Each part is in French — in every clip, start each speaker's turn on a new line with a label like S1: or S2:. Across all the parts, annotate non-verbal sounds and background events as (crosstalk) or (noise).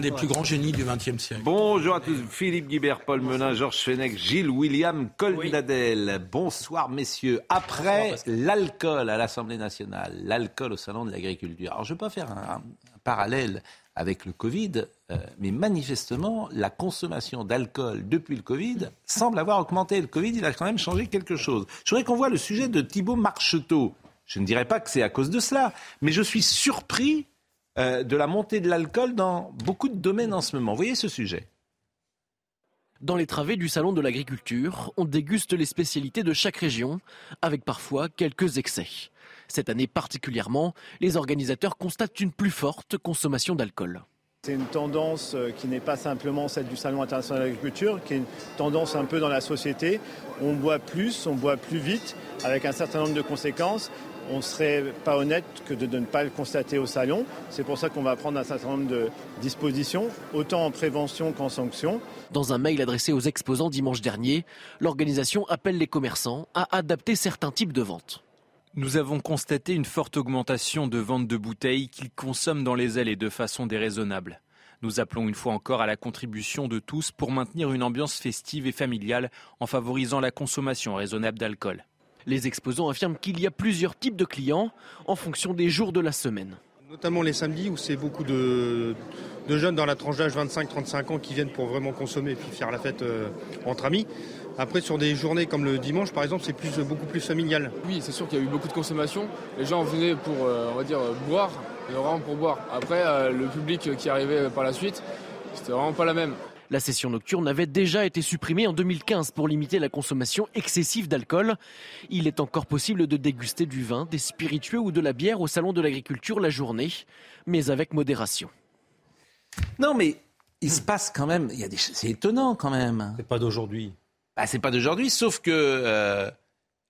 S1: des plus grands génies du XXe siècle.
S2: Bonjour à tous, Philippe Guibert, Paul Menin, Georges Fenech, Gilles William Colnadel. Bonsoir messieurs. Après l'alcool à l'Assemblée nationale, l'alcool au Salon de l'agriculture. Alors je ne vais pas faire un, parallèle avec le Covid, euh, mais manifestement, la consommation d'alcool depuis le Covid semble avoir augmenté. Le Covid, il a quand même changé quelque chose. Je voudrais qu'on voit le sujet de Thibault Marcheteau. Je ne dirais pas que c'est à cause de cela, mais je suis surpris euh, de la montée de l'alcool dans beaucoup de domaines en ce moment. Vous voyez ce sujet
S3: dans les travées du Salon de l'agriculture, on déguste les spécialités de chaque région, avec parfois quelques excès. Cette année particulièrement, les organisateurs constatent une plus forte consommation d'alcool.
S4: C'est une tendance euh, qui n'est pas simplement celle du Salon international de l'agriculture, qui est une tendance un peu dans la société. On boit plus, on boit plus vite, avec un certain nombre de conséquences on ne serait pas honnête que de, ne pas le constater au salon. C'est pour ça qu'on va prendre un certain nombre de dispositions, autant en prévention qu'en sanction.
S3: Dans un mail adressé aux exposants dimanche dernier, l'organisation appelle les commerçants à adapter certains types de ventes.
S5: Nous avons constaté une forte augmentation de ventes de bouteilles qu'ils consomment dans les allées de façon déraisonnable. Nous appelons une fois encore à la contribution de tous pour maintenir une ambiance festive et familiale en favorisant la consommation raisonnable d'alcool. Les exposants affirment qu'il y a plusieurs types de clients en fonction des jours de la semaine.
S6: Notamment les samedis où c'est beaucoup de, jeunes dans la tranche d'âge 25-35 ans qui viennent pour vraiment consommer et puis faire la fête euh, entre amis. Après, sur des journées comme le dimanche, par exemple, c'est plus, beaucoup plus familial.
S7: Oui, c'est sûr qu'il y a eu beaucoup de consommation. Les gens venaient pour, euh, on va dire, boire, vraiment pour boire. Après, euh, le public qui arrivait par la suite, c'était vraiment pas la même.
S3: La session nocturne avait déjà été supprimée en 2015 pour limiter la consommation excessive d'alcool. Il est encore possible de déguster du vin, des spiritueux ou de la bière au salon de l'agriculture la journée, mais avec modération.
S2: Non, mais il se passe quand même. Il y a des... C'est étonnant quand même.
S1: C'est pas d'aujourd'hui.
S2: Ah, c'est pas d'aujourd'hui, sauf que euh,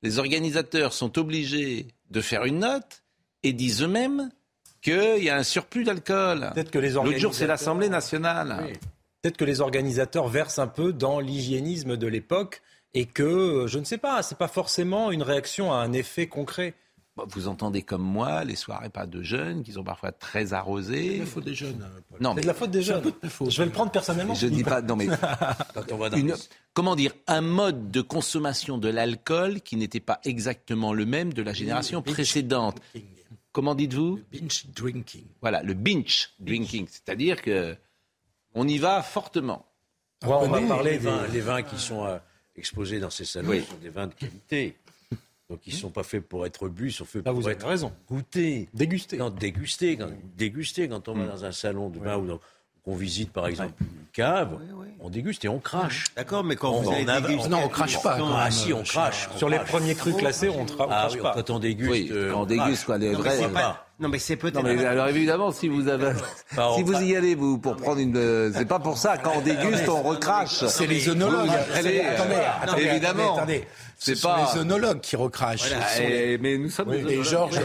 S2: les organisateurs sont obligés de faire une note et disent eux-mêmes qu'il y a un surplus d'alcool.
S1: Peut-être que les
S2: organisateurs... L'autre jour, c'est l'Assemblée nationale.
S1: Peut-être que les organisateurs versent un peu dans l'hygiénisme de l'époque et que, je ne sais pas, ce n'est pas forcément une réaction à un effet concret.
S2: Vous entendez comme moi les soirées pas de jeunes qui sont parfois très arrosées.
S1: C'est la faute des jeunes. Non, c'est de la faute des jeunes. Je vais le prendre personnellement.
S2: Je dis pas. Non mais (laughs) comment dire un mode de consommation de l'alcool qui n'était pas exactement le même de la génération précédente. Comment dites-vous?
S1: Binge drinking.
S2: Voilà, le binge drinking, c'est-à-dire que on y va fortement.
S8: on va parler des vins, qui sont euh, exposés dans ces salons sont des vins de qualité. Donc ils ne sont pas faits pour être bu, ils sont faits ah, pour être
S1: raison.
S8: goûtés.
S1: Déguster.
S8: Non, déguster, quand, déguster quand on va mm. dans un salon de vin ou qu'on visite par exemple une cave, on déguste et on crache.
S1: D'accord, mais quand on, vous avez
S8: Non, on crache pas. ah si, on crache.
S1: Sur les premiers crus classés, on, tra... ah, crache pas.
S8: Quand on déguste,
S2: euh, on, déguste quoi, les vrais.
S1: Non, mais c'est peut-être.
S2: alors évidemment, si vous avez, si vous y allez, vous, pour prendre une, euh, (laughs) c'est pas pour ça. Quand on déguste, on recrache.
S1: C'est les œnologues.
S2: Allez, attendez, évidemment.
S1: Attendez, c'est pas les œnologues qui recrachent.
S2: Mais nous sommes des
S1: œnologues. Georges,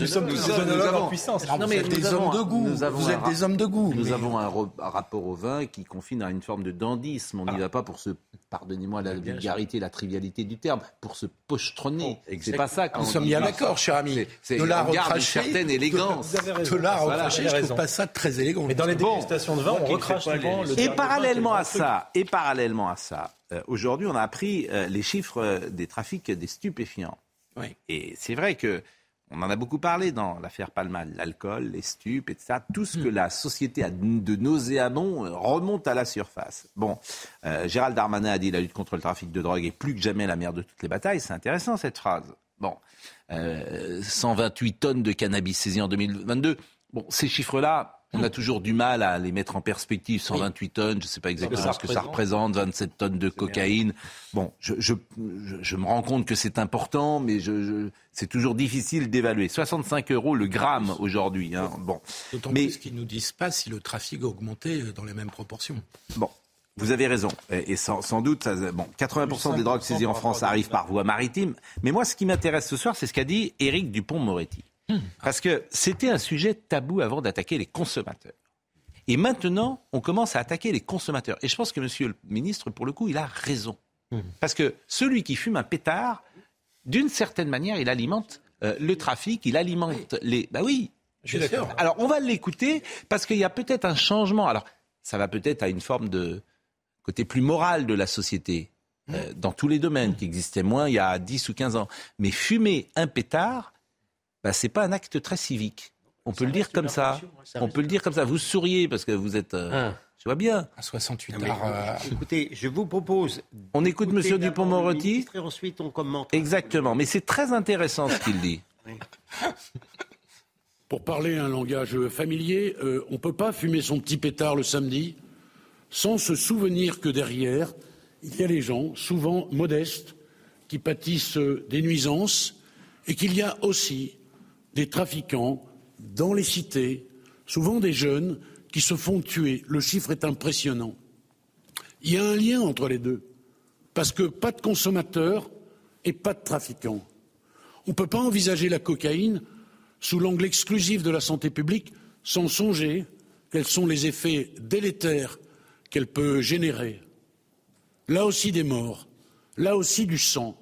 S1: nous sommes des œnologues en puissance. Non, mais des hommes de goût. Vous êtes des hommes de goût.
S2: Nous avons un rapport au vin qui confine à une forme de dandisme. On n'y va pas pour se, pardonnez-moi la vulgarité, la trivialité du terme, pour se pochetronner. C'est pas ça.
S1: Nous sommes bien d'accord, cher ami.
S2: De l'art recraché certaine élégance.
S1: De l'art recraché, je trouve pas ça très élégant. Mais dans les dégustations de vin, on recrache souvent
S2: Et parallèlement à ça, et parallèlement à ça, aujourd'hui, on a appris euh, les chiffres euh, des trafics des stupéfiants. Et c'est vrai que on en a beaucoup parlé dans l'affaire Palma, l'alcool, les stupes, etc. Tout ce que hmm. la société a de nauséabond euh, remonte à la surface. Bon, Gérald Darmanin a dit la lutte contre le trafic de drogue est plus que jamais la mère de toutes les batailles. C'est intéressant cette phrase. Bon, 128 tonnes de cannabis saisies en 2022. Bon, ces chiffres-là, on a toujours du mal à les mettre en perspective. 128 tonnes, je ne sais pas exactement ce que ça représente, 27 tonnes de cocaïne. Bon, je, je, je, me rends compte que c'est important, mais je, c'est toujours difficile d'évaluer. 65 euros le gramme aujourd'hui. Hein. Bon.
S1: D'autant mais... plus qu'ils ne nous disent pas si le trafic a augmenté dans les mêmes proportions.
S2: Bon. Vous avez raison. Et sans, sans doute, bon, 80% des drogues saisies en France arrivent par voie maritime. Mais moi, ce qui m'intéresse ce soir, c'est ce qu'a dit Éric Dupont-Moretti. Parce que c'était un sujet tabou avant d'attaquer les consommateurs. Et maintenant, on commence à attaquer les consommateurs. Et je pense que Monsieur le ministre, pour le coup, il a raison. Parce que celui qui fume un pétard, d'une certaine manière, il alimente euh, le trafic, il alimente les. Bah oui, Je suis d'accord. Alors, on va l'écouter parce qu'il y a peut-être un changement. Alors, ça va peut-être à une forme de côté plus moral de la société, euh, dans tous les domaines, qui existaient moins il y a 10 ou 15 ans. Mais fumer un pétard, bah, ce n'est pas un acte très civique. On peut le dire comme ça. On peut le dire comme ça. Vous souriez parce que vous êtes. Euh, ah. Je vois bien.
S9: À 68 euh, (laughs)
S8: Écoutez, je vous propose.
S2: On écoute M. Dupont-Moretti.
S8: Et ensuite, on commente.
S2: Exactement. Mais c'est très intéressant ce qu'il dit. (laughs)
S10: Pour parler un langage familier, on ne peut pas fumer son petit pétard le samedi sans se souvenir que derrière, il y a les gens, souvent modestes, qui pâtissent des nuisances et qu'il y a aussi des trafiquants dans les cités, souvent des jeunes, qui se font tuer. Le chiffre est impressionnant. Il y a un lien entre les deux, parce que pas de consommateurs et pas de trafiquants. On ne peut pas envisager la cocaïne sous l'angle exclusif de la santé publique sans songer quels sont les effets délétères qu'elle peut générer. Là aussi des morts, là aussi du sang.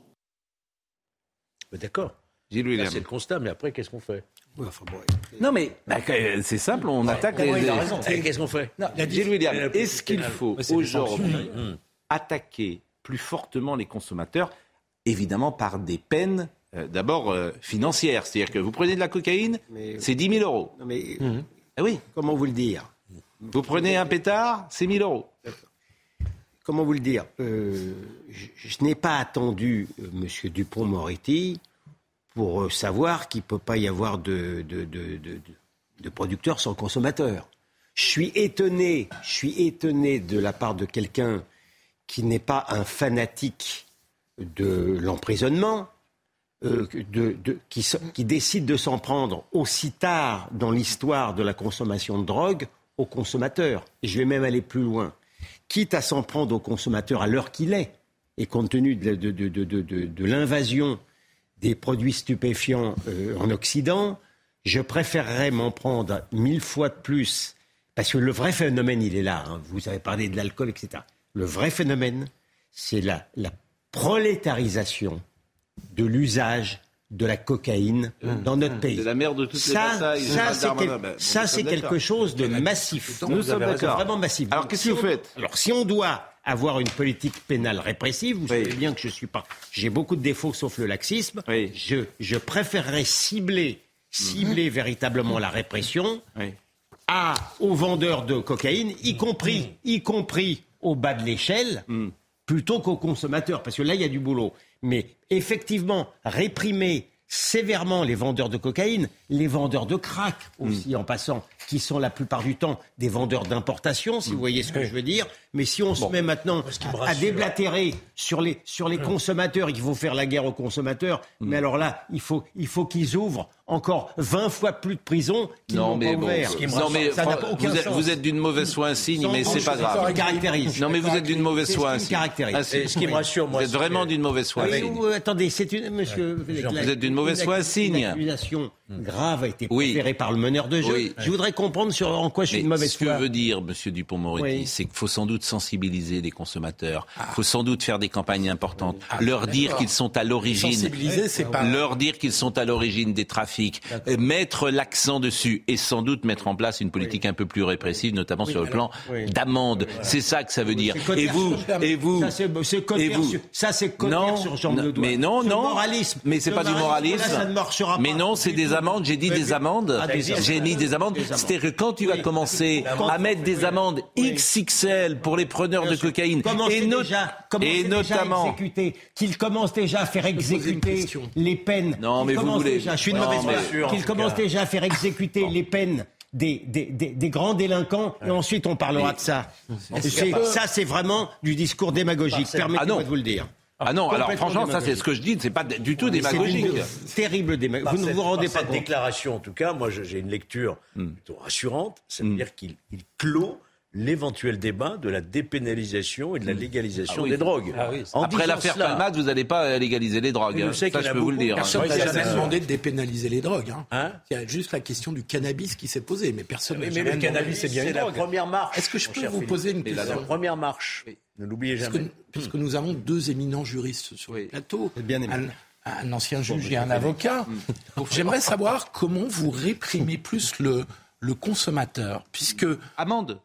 S8: D'accord. C'est le constat, mais après, qu'est-ce qu'on fait?
S2: Non, mais bah, c'est simple, on attaque les.
S8: Qu'est-ce qu'on fait?
S2: Est-ce qu'il faut aujourd'hui attaquer plus fortement les consommateurs Évidemment, par des peines euh, d'abord euh, financières. C'est-à-dire que vous prenez de la cocaïne, c'est 10 000 euros.
S8: mais, ah oui. Comment vous le dire?
S2: Vous prenez un pétard, c'est 1000 euros.
S8: Comment vous le dire? Euh, Je, n'ai pas attendu euh, M. Dupont-Moretti pour euh, savoir qu'il ne peut pas y avoir de, de, de, producteurs sans consommateurs. Je suis étonné, je suis étonné de la part de quelqu'un qui n'est pas un fanatique de l'emprisonnement, qui, qui décide de s'en prendre aussi tard dans l'histoire de la consommation de drogue au consommateur. Et je vais même aller plus loin. Quitte à s'en prendre au consommateur à l'heure qu'il est, et compte tenu de, de, l'invasion des produits stupéfiants euh, en Occident, je préférerais m'en prendre mille fois de plus, parce que le vrai phénomène, il est là. Hein. Vous avez parlé de l'alcool, etc. Le vrai phénomène, c'est la, la prolétarisation de l'usage de la cocaïne mmh. dans notre pays.
S2: C'est la merde de toutes
S8: ça, les Ça, c'est ça, c'est quelque chose de massif.
S2: Nous sommes d'accord.
S8: Vraiment massif.
S2: Alors, qu'est-ce que vous faites?
S8: Alors, si on doit avoir une politique pénale répressive, vous savez bien que je suis pas... J'ai beaucoup de défauts sauf le laxisme. Je, je préférerais cibler, cibler mmh. véritablement la répression à, aux vendeurs de cocaïne, y compris, mmh. y compris au bas de l'échelle, plutôt qu'aux consommateurs. Parce que là, il y a du boulot. Mais effectivement, réprimer sévèrement les vendeurs de cocaïne, les vendeurs de crack aussi en passant, qui sont la plupart du temps des vendeurs d'importation, si vous voyez ce que je veux dire. Mais si on se met maintenant à déblatérer sur les, sur les consommateurs et qu'il faut faire la guerre aux consommateurs, mm. mais alors là, il faut, il faut qu'ils ouvrent encore 20 fois plus de prisons qu'ils n'ont pas ouvert.
S2: non, mais vous, êtes, vous, êtes, d'une mauvaise foi insigne, mais c'est pas grave.
S8: Caractérise.
S2: Non, mais vous êtes d'une mauvaise foi insigne.
S8: Ce
S2: qui me rassure, moi, vous êtes vraiment d'une mauvaise foi insigne.
S8: Attendez, c'est une, monsieur.
S2: Vous êtes d'une mauvaise foi insigne. Une
S8: accusation grave a été proférée par le meneur de jeu. Je voudrais comprendre sur en quoi je suis une mauvaise foi.
S2: Ce que veut dire, monsieur Dupont-Moretti, c'est qu'il faut sans doute sensibiliser les consommateurs. Il faut sans doute faire des campagnes importantes. Ah, leur dire qu'ils sont à l'origine.
S9: Pas.
S2: Leur dire qu'ils sont à l'origine des trafics. Mettre l'accent dessus et sans doute mettre en place une politique un peu plus répressive, notamment sur le plan d'amende. C'est ça que ça veut dire. Et vous, et vous,
S8: ça c'est et vous. Ça c'est sur Jean
S2: non, Mais non, non.
S8: Moralisme.
S2: Mais c'est pas du moralisme. mais non, c'est des amendes. J'ai dit des amendes. Ah, J'ai mis des amendes. C'est-à-dire que quand tu vas commencer à mettre des amendes XXL pour les preneurs de cocaïne
S8: et, et notamment qu'il commence déjà à faire exécuter les peines.
S2: Non, mais vous voulez.
S8: je suis une mauvaise Qu'il commence déjà à faire exécuter les peines des, des, des, grands délinquants et ensuite on parlera de ça. Ça, c'est vraiment du discours démagogique. Permettez-moi ah de vous le dire.
S2: Ah non, alors franchement, ça c'est ce que je dis, c'est pas du tout démagogique.
S8: Terrible démagogique. Vous ne vous rendez pas cette déclaration, en tout cas, moi j'ai une lecture hmm. plutôt rassurante. C'est-à-dire hmm. qu'il clôt l'éventuel débat de la dépénalisation et de la hmm. légalisation ah des drogues.
S2: Ah Après l'affaire Palmade, vous n'allez pas légaliser les drogues.
S9: je, ça, je peux vous le dire. Personne n'a jamais demandé de dépénaliser les drogues. Hein. Hein Il y a juste la question du cannabis qui s'est posée, mais personne n'a
S8: Mais, le cannabis, c'est bien
S9: la première marche. Est-ce que je peux vous poser une question
S8: La première marche. Ne l'oubliez jamais.
S9: Puisque, nous avons deux éminents juristes sur le plateau.
S8: Bien
S9: un ancien juge et un avocat. J'aimerais savoir comment vous réprimez plus le, le consommateur, puisque...
S2: Amende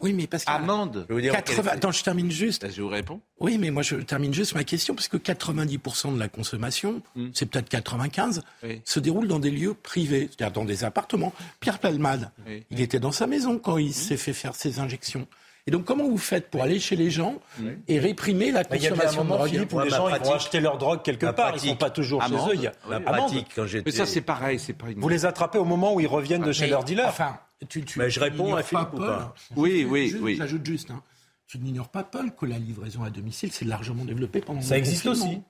S9: Oui, mais parce que...
S2: Amende
S9: je 80... Attends, je termine juste.
S2: Je vous réponds.
S9: Oui, mais moi, je termine juste ma question, parce que 90% de la consommation, hmm. c'est peut-être 95, se déroule dans des lieux privés, c'est-à-dire dans des appartements. Pierre Palmade, il était dans sa maison quand il hmm. s'est fait faire ses injections. Et donc, comment vous faites pour aller chez les gens et réprimer la consommation de drogue
S1: Philippe, où les gens vont acheter leur drogue quelque part, ils ne sont pas toujours chez eux. Il y a
S2: la pratique, quand Mais ça, c'est pareil. Pas
S1: Vous les attrapez au moment où ils reviennent de chez leur dealer.
S9: Enfin, tu, tu,
S1: mais je réponds à Philippe ou pas
S2: Oui, oui, oui.
S9: J'ajoute juste, hein, tu n'ignores pas, Paul, que la livraison à domicile s'est largement développée pendant Ça
S1: existe aussi.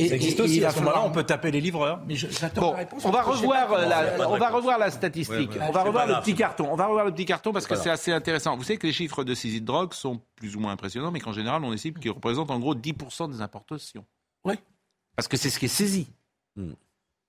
S1: Et, ça existe aussi. à ce moment-là, on peut taper les livreurs.
S2: Mais bon, on va revoir la, on va revoir la statistique. on va revoir le petit carton. On va revoir le petit carton parce que c'est assez intéressant. Vous savez que les chiffres de saisie de drogue sont plus ou moins impressionnants, mais qu'en général, on estime qu'ils représentent en gros 10% des importations.
S9: Oui.
S2: Parce que c'est ce qui est saisi. Hmm.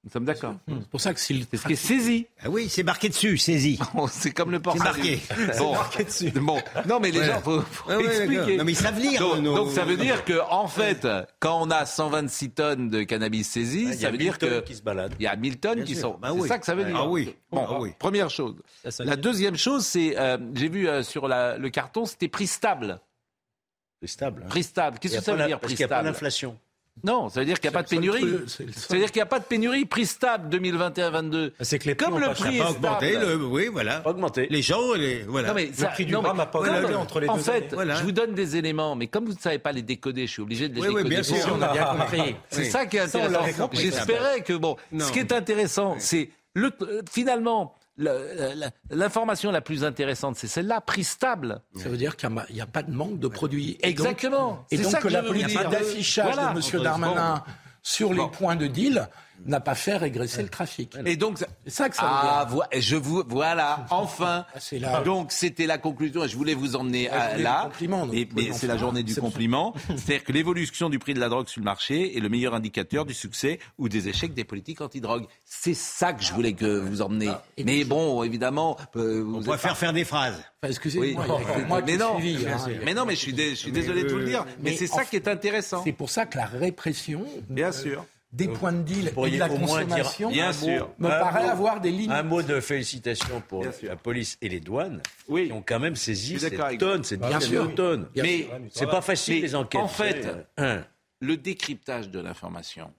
S2: Nous sommes d'accord.
S9: C'est pour ça que c'est
S2: ce qui est saisi.
S8: Ah oui, c'est marqué dessus, saisi. (laughs)
S2: c'est comme le portrait. (laughs)
S8: C'est marqué.
S2: Bon. marqué dessus. (laughs) Bon. Non, mais les gens, faut, faut expliquer.
S8: non, mais ils savent lire.
S2: Donc, donc ça veut dire que, en fait, quand on a 126 tonnes de cannabis saisi, ça veut dire que
S1: qui se baladent.
S2: Il y a 1000 tonnes qui sont.
S8: Bah
S2: c'est ça que ça veut dire.
S8: Ah oui.
S2: Bon,
S8: ah oui.
S2: première chose. La deuxième chose, c'est, euh, j'ai vu euh, sur la, le carton, c'était prix stable.
S8: Prix stable.
S2: Hein. Prix stable. Qu'est-ce que ça veut dire
S8: prix stable Parce qu'il n'y a pas d'inflation.
S2: Non, ça veut dire qu'il n'y a pas de pénurie. Ça veut dire qu'il n'y a pas de pénurie. Prix stable 2021-22.
S1: C'est que les
S2: prix Comme le prix est
S8: augmenté, oui, voilà.
S1: Augmenté.
S8: Les gens, les, voilà.
S1: Non, mais le prix du gramme n'a pas augmenté entre les
S2: en
S1: deux.
S2: En fait,
S1: voilà.
S2: je vous donne des éléments, mais comme vous ne savez pas les décoder, je suis obligé de les décoder.
S8: Oui, bien sûr,
S1: on a bien (laughs) compris.
S2: C'est ça qui est intéressant. J'espérais que bon, ce qui est intéressant, c'est le finalement L'information la plus intéressante, c'est celle-là, prix stable.
S9: Ça veut dire qu'il n'y a, pas de manque de produits.
S2: Exactement.
S9: Et donc, que la politique d'affichage de M. Darmanin sur les points de deal n'a pas fait régresser le trafic.
S2: Et donc, c'est ça que ça veut ah, dire. je vous, voilà, (laughs) enfin. Ah, donc, c'était la conclusion et je voulais vous emmener à, là. mais c'est la journée du compliment. (laughs) C'est-à-dire que l'évolution du prix de la drogue sur le marché est le meilleur indicateur du succès ou des échecs des politiques anti-drogue. C'est ça que je voulais que vous emmenez. Ah, mais bon, évidemment,
S8: euh, vous on préfère faire des phrases.
S9: Excusez-moi,
S2: mais, non, hein. mais non, mais je suis, désolé de vous le dire. Mais, c'est ça qui est intéressant.
S9: C'est pour ça que la répression.
S2: Bien sûr
S9: des points de deal et de la consommation
S2: bien sûr.
S9: me paraît avoir des lignes.
S8: Un mot de félicitations pour la police et les douanes oui. qui ont quand même saisi cette tonne, cette bien sûr. tonnes. Mais c'est pas facile les enquêtes.
S2: En fait, le décryptage de l'information,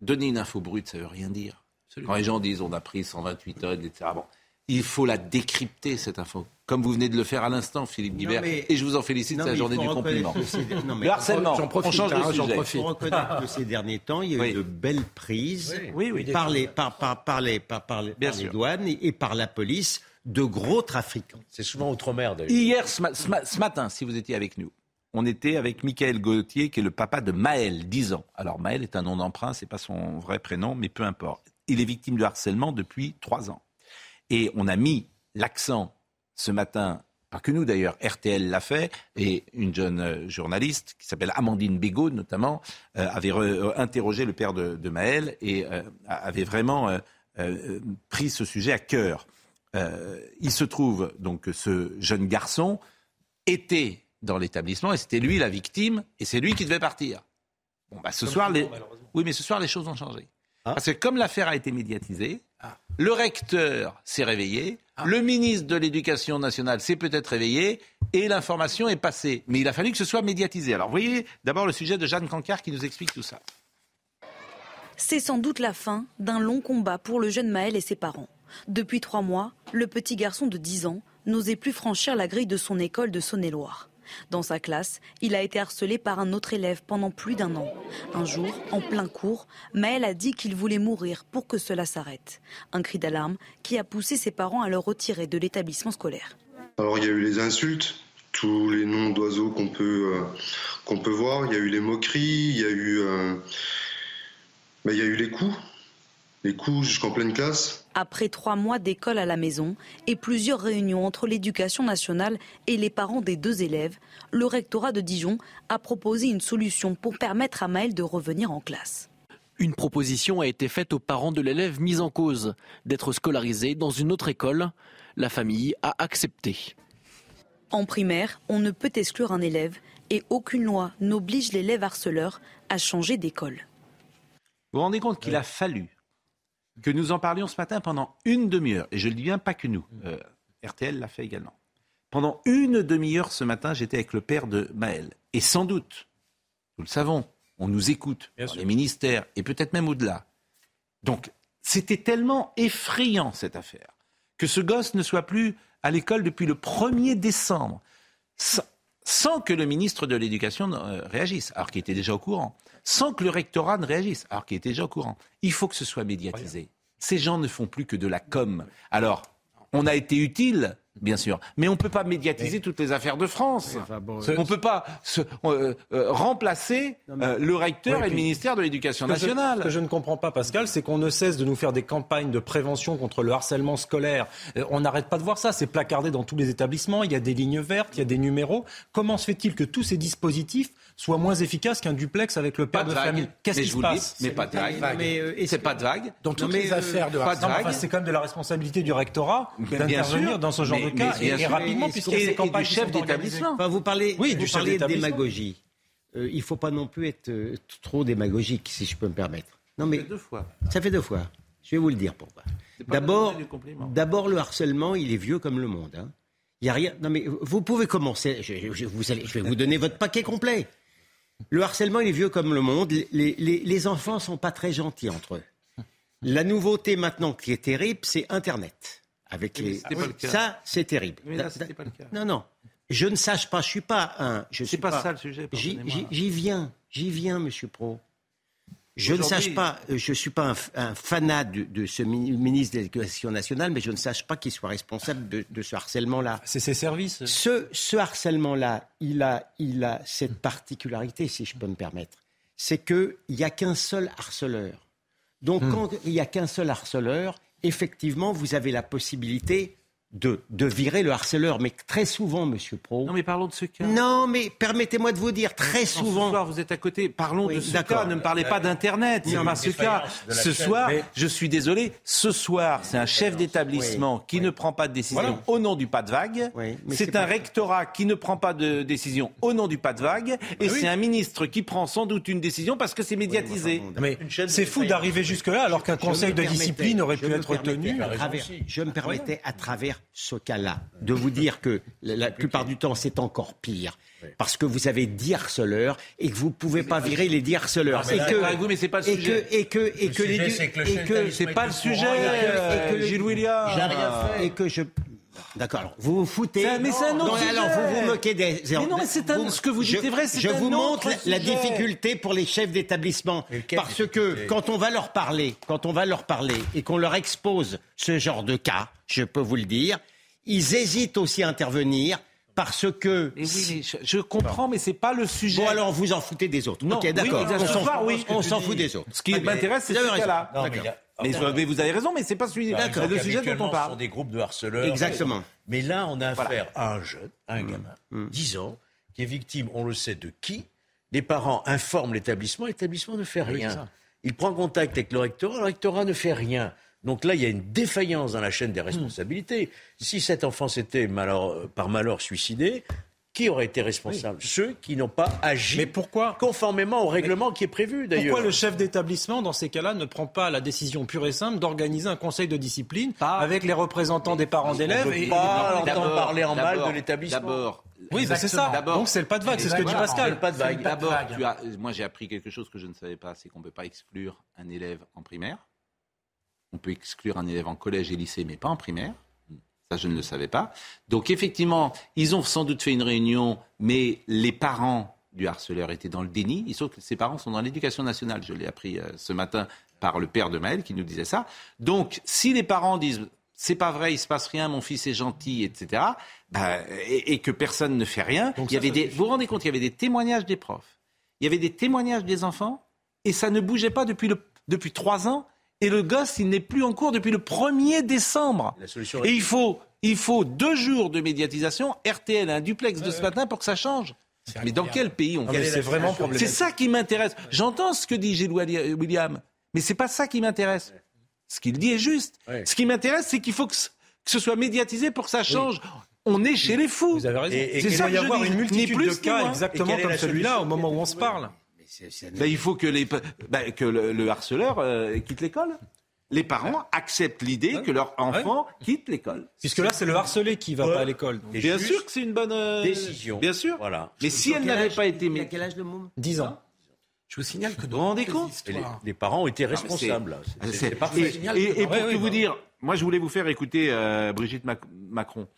S2: donner une info brute, ça veut rien dire. Quand les gens disent on a pris 128 tonnes, etc. Bon, il faut la décrypter, cette info. Comme vous venez de le faire à l'instant, Philippe Guibert. Et je vous en félicite, c'est la journée du compliment. le harcèlement, on change de hein, sujet.
S8: Il faut reconnaître que ces derniers temps, il y a eu de belles prises par, les, par, par, par, les, par, par les, douanes et par la police de gros trafiquants.
S1: C'est souvent outre-mer, d'ailleurs.
S2: Hier, ce, matin, si vous étiez avec nous, on était avec Michael Gauthier, qui est le papa de Maël, 10 ans. Alors, Maël est un nom d'emprunt, c'est pas son vrai prénom, mais peu importe. Il est victime de harcèlement depuis 3 ans. Et on a mis l'accent ce matin, pas que nous d'ailleurs, RTL l'a fait, et une jeune euh, journaliste qui s'appelle Amandine Bégaud notamment, euh, avait euh, interrogé le père de, Maël et avait vraiment pris ce sujet à cœur. il se trouve donc que ce jeune garçon était dans l'établissement et c'était lui la victime et c'est lui qui devait partir. Bon, bah, ce soir, les... oui, mais ce soir, les choses ont changé. Ah. Parce que comme l'affaire a été médiatisée, ah. le recteur s'est réveillé, ah. le ministre de l'Éducation nationale s'est peut-être réveillé, et l'information est passée. Mais il a fallu que ce soit médiatisé. Alors, voyez d'abord le sujet de Jeanne Cancard qui nous explique tout ça.
S11: C'est sans doute la fin d'un long combat pour le jeune Maël et ses parents. Depuis trois mois, le petit garçon de 10 ans n'osait plus franchir la grille de son école de Saône-et-Loire. Dans sa classe, il a été harcelé par un autre élève pendant plus d'un an. Un jour, en plein cours, Maël a dit qu'il voulait mourir pour que cela s'arrête. Un cri d'alarme qui a poussé ses parents à le retirer de l'établissement scolaire.
S12: Alors il y a eu les insultes, tous les noms d'oiseaux qu'on peut, euh, voir, il y a eu les moqueries, il y a eu, euh, il y a eu les coups, les coups jusqu'en pleine classe.
S11: Après trois mois d'école à la maison et plusieurs réunions entre l'éducation nationale et les parents des deux élèves, le rectorat de Dijon a proposé une solution pour permettre à Maël de revenir en classe.
S3: Une proposition a été faite aux parents de l'élève mis en cause d'être scolarisé dans une autre école. La famille a accepté.
S11: En primaire, on ne peut exclure un élève et aucune loi n'oblige l'élève harceleur à changer d'école.
S2: Vous vous rendez compte qu'il a fallu que nous en parlions ce matin pendant une demi-heure, et je ne dis bien pas que nous, euh, RTL l'a fait également. Pendant une demi-heure ce matin, j'étais avec le père de Maël. Et sans doute, nous le savons, on nous écoute, dans les ministères, et peut-être même au-delà. Donc, c'était tellement effrayant cette affaire, que ce gosse ne soit plus à l'école depuis le 1er décembre, sans, que le ministre de l'Éducation euh, réagisse, alors qu'il était déjà au courant, sans que le rectorat ne réagisse, alors qu'il était déjà au courant. Il faut que ce soit médiatisé. Ces gens ne font plus que de la com. Alors, on a été utile bien sûr. Mais on ne peut pas médiatiser toutes les affaires de France. on ne peut pas euh, euh, remplacer euh, le recteur et le ministère de l'Éducation nationale.
S1: ce que je ne comprends pas, Pascal, c'est qu'on ne cesse de nous faire des campagnes de prévention contre le harcèlement scolaire. on n'arrête pas de voir ça. C'est placardé dans tous les établissements. Il y a des lignes vertes, il y a des numéros. Comment se fait-il que tous ces dispositifs soient moins efficaces qu'un duplex avec le père de, famille
S2: Qu'est-ce qui se passe Mais pas de vague. c'est pas de vague.
S1: Dans toutes les affaires de harcèlement. C'est quand même de la responsabilité du rectorat d'intervenir dans ce genre de cas et, rapidement, puisqu'il y a ces campagnes
S2: chef d'établissement.
S8: vous parlez, de démagogie. Euh, il ne faut pas non plus être euh, trop démagogique, si je peux me permettre. Non, mais
S2: ça fait deux fois.
S8: Ça fait deux fois. Je vais vous le dire pourquoi. D'abord, d'abord le harcèlement, il est vieux comme le monde. Hein. Il y a rien. Non, mais vous pouvez commencer. Je, vous allez, je vais vous donner votre paquet complet. Le harcèlement, il est vieux comme le monde. Les, les, les enfants sont pas très gentils entre eux. La nouveauté maintenant qui est terrible, c'est Internet. Avec les... Ça, c'est terrible. Non, non. Je ne sache pas, je suis pas un. Je
S2: suis pas, ça le sujet.
S8: J'y viens, j'y viens, Monsieur Pro. Je ne sache pas, euh, je ne suis pas un, fanat de, ce ministre de l'Éducation nationale, mais je ne sache pas qu'il soit responsable de, ce harcèlement-là.
S1: C'est ses services.
S8: Ce, ce harcèlement-là, il a, il a cette particularité, si je peux me permettre, c'est qu'il n'y a qu'un seul harceleur. Donc, hmm. quand il n'y a qu'un seul harceleur, effectivement, vous avez la possibilité de, de, virer le harceleur. Mais très souvent, Monsieur Pro.
S2: Non, mais parlons de ce cas.
S8: Non, mais permettez-moi de vous dire, très souvent.
S2: Ce soir, vous êtes à côté. Parlons de ce cas. Ne me parlez pas d'Internet. C'est pas ce cas. Ce soir, je suis désolé. Ce soir, c'est un chef d'établissement qui ne prend pas de décision au nom du pas de vague. c'est un rectorat qui ne prend pas de décision au nom du pas de vague. Et c'est un ministre qui prend sans doute une décision parce que c'est médiatisé.
S1: mais c'est fou d'arriver jusque-là alors qu'un conseil de discipline aurait pu être tenu.
S8: Je me permettais à travers ce cas-là, de vous dire que la, plupart du temps, c'est encore pire. Parce que vous avez 10 harceleurs et que vous ne pouvez pas virer les 10 harceleurs.
S2: et que, vous, mais c'est pas le sujet.
S8: Et que, et que, les
S2: et que c'est pas le sujet, Gilles William.
S8: Et que je D'accord. vous vous foutez.
S2: Mais c'est un autre sujet.
S8: Alors vous vous moquez des.
S2: Mais non, mais c'est ce que vous dites est vrai.
S8: Je vous montre la difficulté pour les chefs d'établissement parce que quand on va leur parler, quand on va leur parler et qu'on leur expose ce genre de cas, je peux vous le dire, ils hésitent aussi à intervenir parce que.
S2: oui, je, comprends, mais c'est pas le sujet.
S8: Bon, alors vous en foutez des autres.
S2: Non,
S8: ok, d'accord. on s'en fout, des autres.
S2: Ce qui m'intéresse, c'est ce cas-là. Mais, vous avez raison, mais c'est pas celui
S13: D'accord. Le sujet dont on parle. sont des groupes de harceleurs.
S8: Exactement.
S13: Mais là, on a affaire à un jeune, à un gamin, 10 mmh. ans, qui est victime, on le sait, de qui Les parents informent l'établissement, l'établissement ne fait rien. Il prend contact avec le rectorat, le rectorat ne fait rien. Donc là, il y a une défaillance dans la chaîne des responsabilités. Si cet enfant s'était par malheur suicidé, qui aurait été responsable? Ceux qui n'ont pas agi
S1: Mais pourquoi?
S13: conformément au règlement qui est prévu d'ailleurs.
S1: Pourquoi le chef d'établissement, dans ces cas-là, ne prend pas la décision pure et simple d'organiser un conseil de discipline avec les représentants des parents d'élèves
S13: et pas entendre parler en mal de l'établissement.
S2: D'abord,
S1: oui, c'est ça. Donc c'est le pas de vague, c'est ce que dit Pascal.
S2: Pas de vague. D'abord, moi j'ai appris quelque chose que je ne savais pas, c'est qu'on ne peut pas exclure un élève en primaire. On peut exclure un élève en collège et lycée, mais pas en primaire. Ça, je ne le savais pas. Donc, effectivement, ils ont sans doute fait une réunion, mais les parents du harceleur étaient dans le déni. Il que ses parents sont dans l'éducation nationale. Je l'ai appris euh, ce matin par le père de Maël qui nous disait ça. Donc, si les parents disent c'est pas vrai, il se passe rien, mon fils est gentil, etc., bah, et, que personne ne fait rien, il y avait des, vous vous rendez compte, il y avait des témoignages des profs, il y avait des témoignages des enfants, et ça ne bougeait pas depuis, le, depuis trois ans. Et le gosse, il n'est plus en cours depuis le 1er décembre. Et il faut, il faut deux jours de médiatisation. RTL, un duplex de ce matin pour que ça change. Mais dans quel pays on
S1: fait C'est vraiment
S2: C'est ça qui m'intéresse. J'entends ce que dit Gilles William, mais c'est pas ça qui m'intéresse. Ce qu'il dit est juste. Ce qui m'intéresse, c'est qu'il faut que ce soit médiatisé pour que ça change. On est chez les fous.
S1: Vous avez raison. C'est ça il y avoir une multitude de cas exactement comme celui-là au moment où on se parle
S2: Ben, il faut que, les, ben, que le, harceleur euh, quitte l'école. Les parents acceptent l'idée que leur enfant quitte l'école.
S1: Puisque là, c'est le harcelé qui va pas à l'école.
S2: Bien sûr que c'est une bonne euh,
S13: décision.
S2: Bien sûr. Voilà. Mais si elle n'avait pas été.
S8: À quel âge le môme?
S1: 10 ans.
S9: Je vous signale que
S2: vous vous rendez compte
S13: les, parents ont été responsables.
S2: C'est parfait. Et, pour tout vous dire, moi je voulais vous faire écouter euh, Brigitte Macron.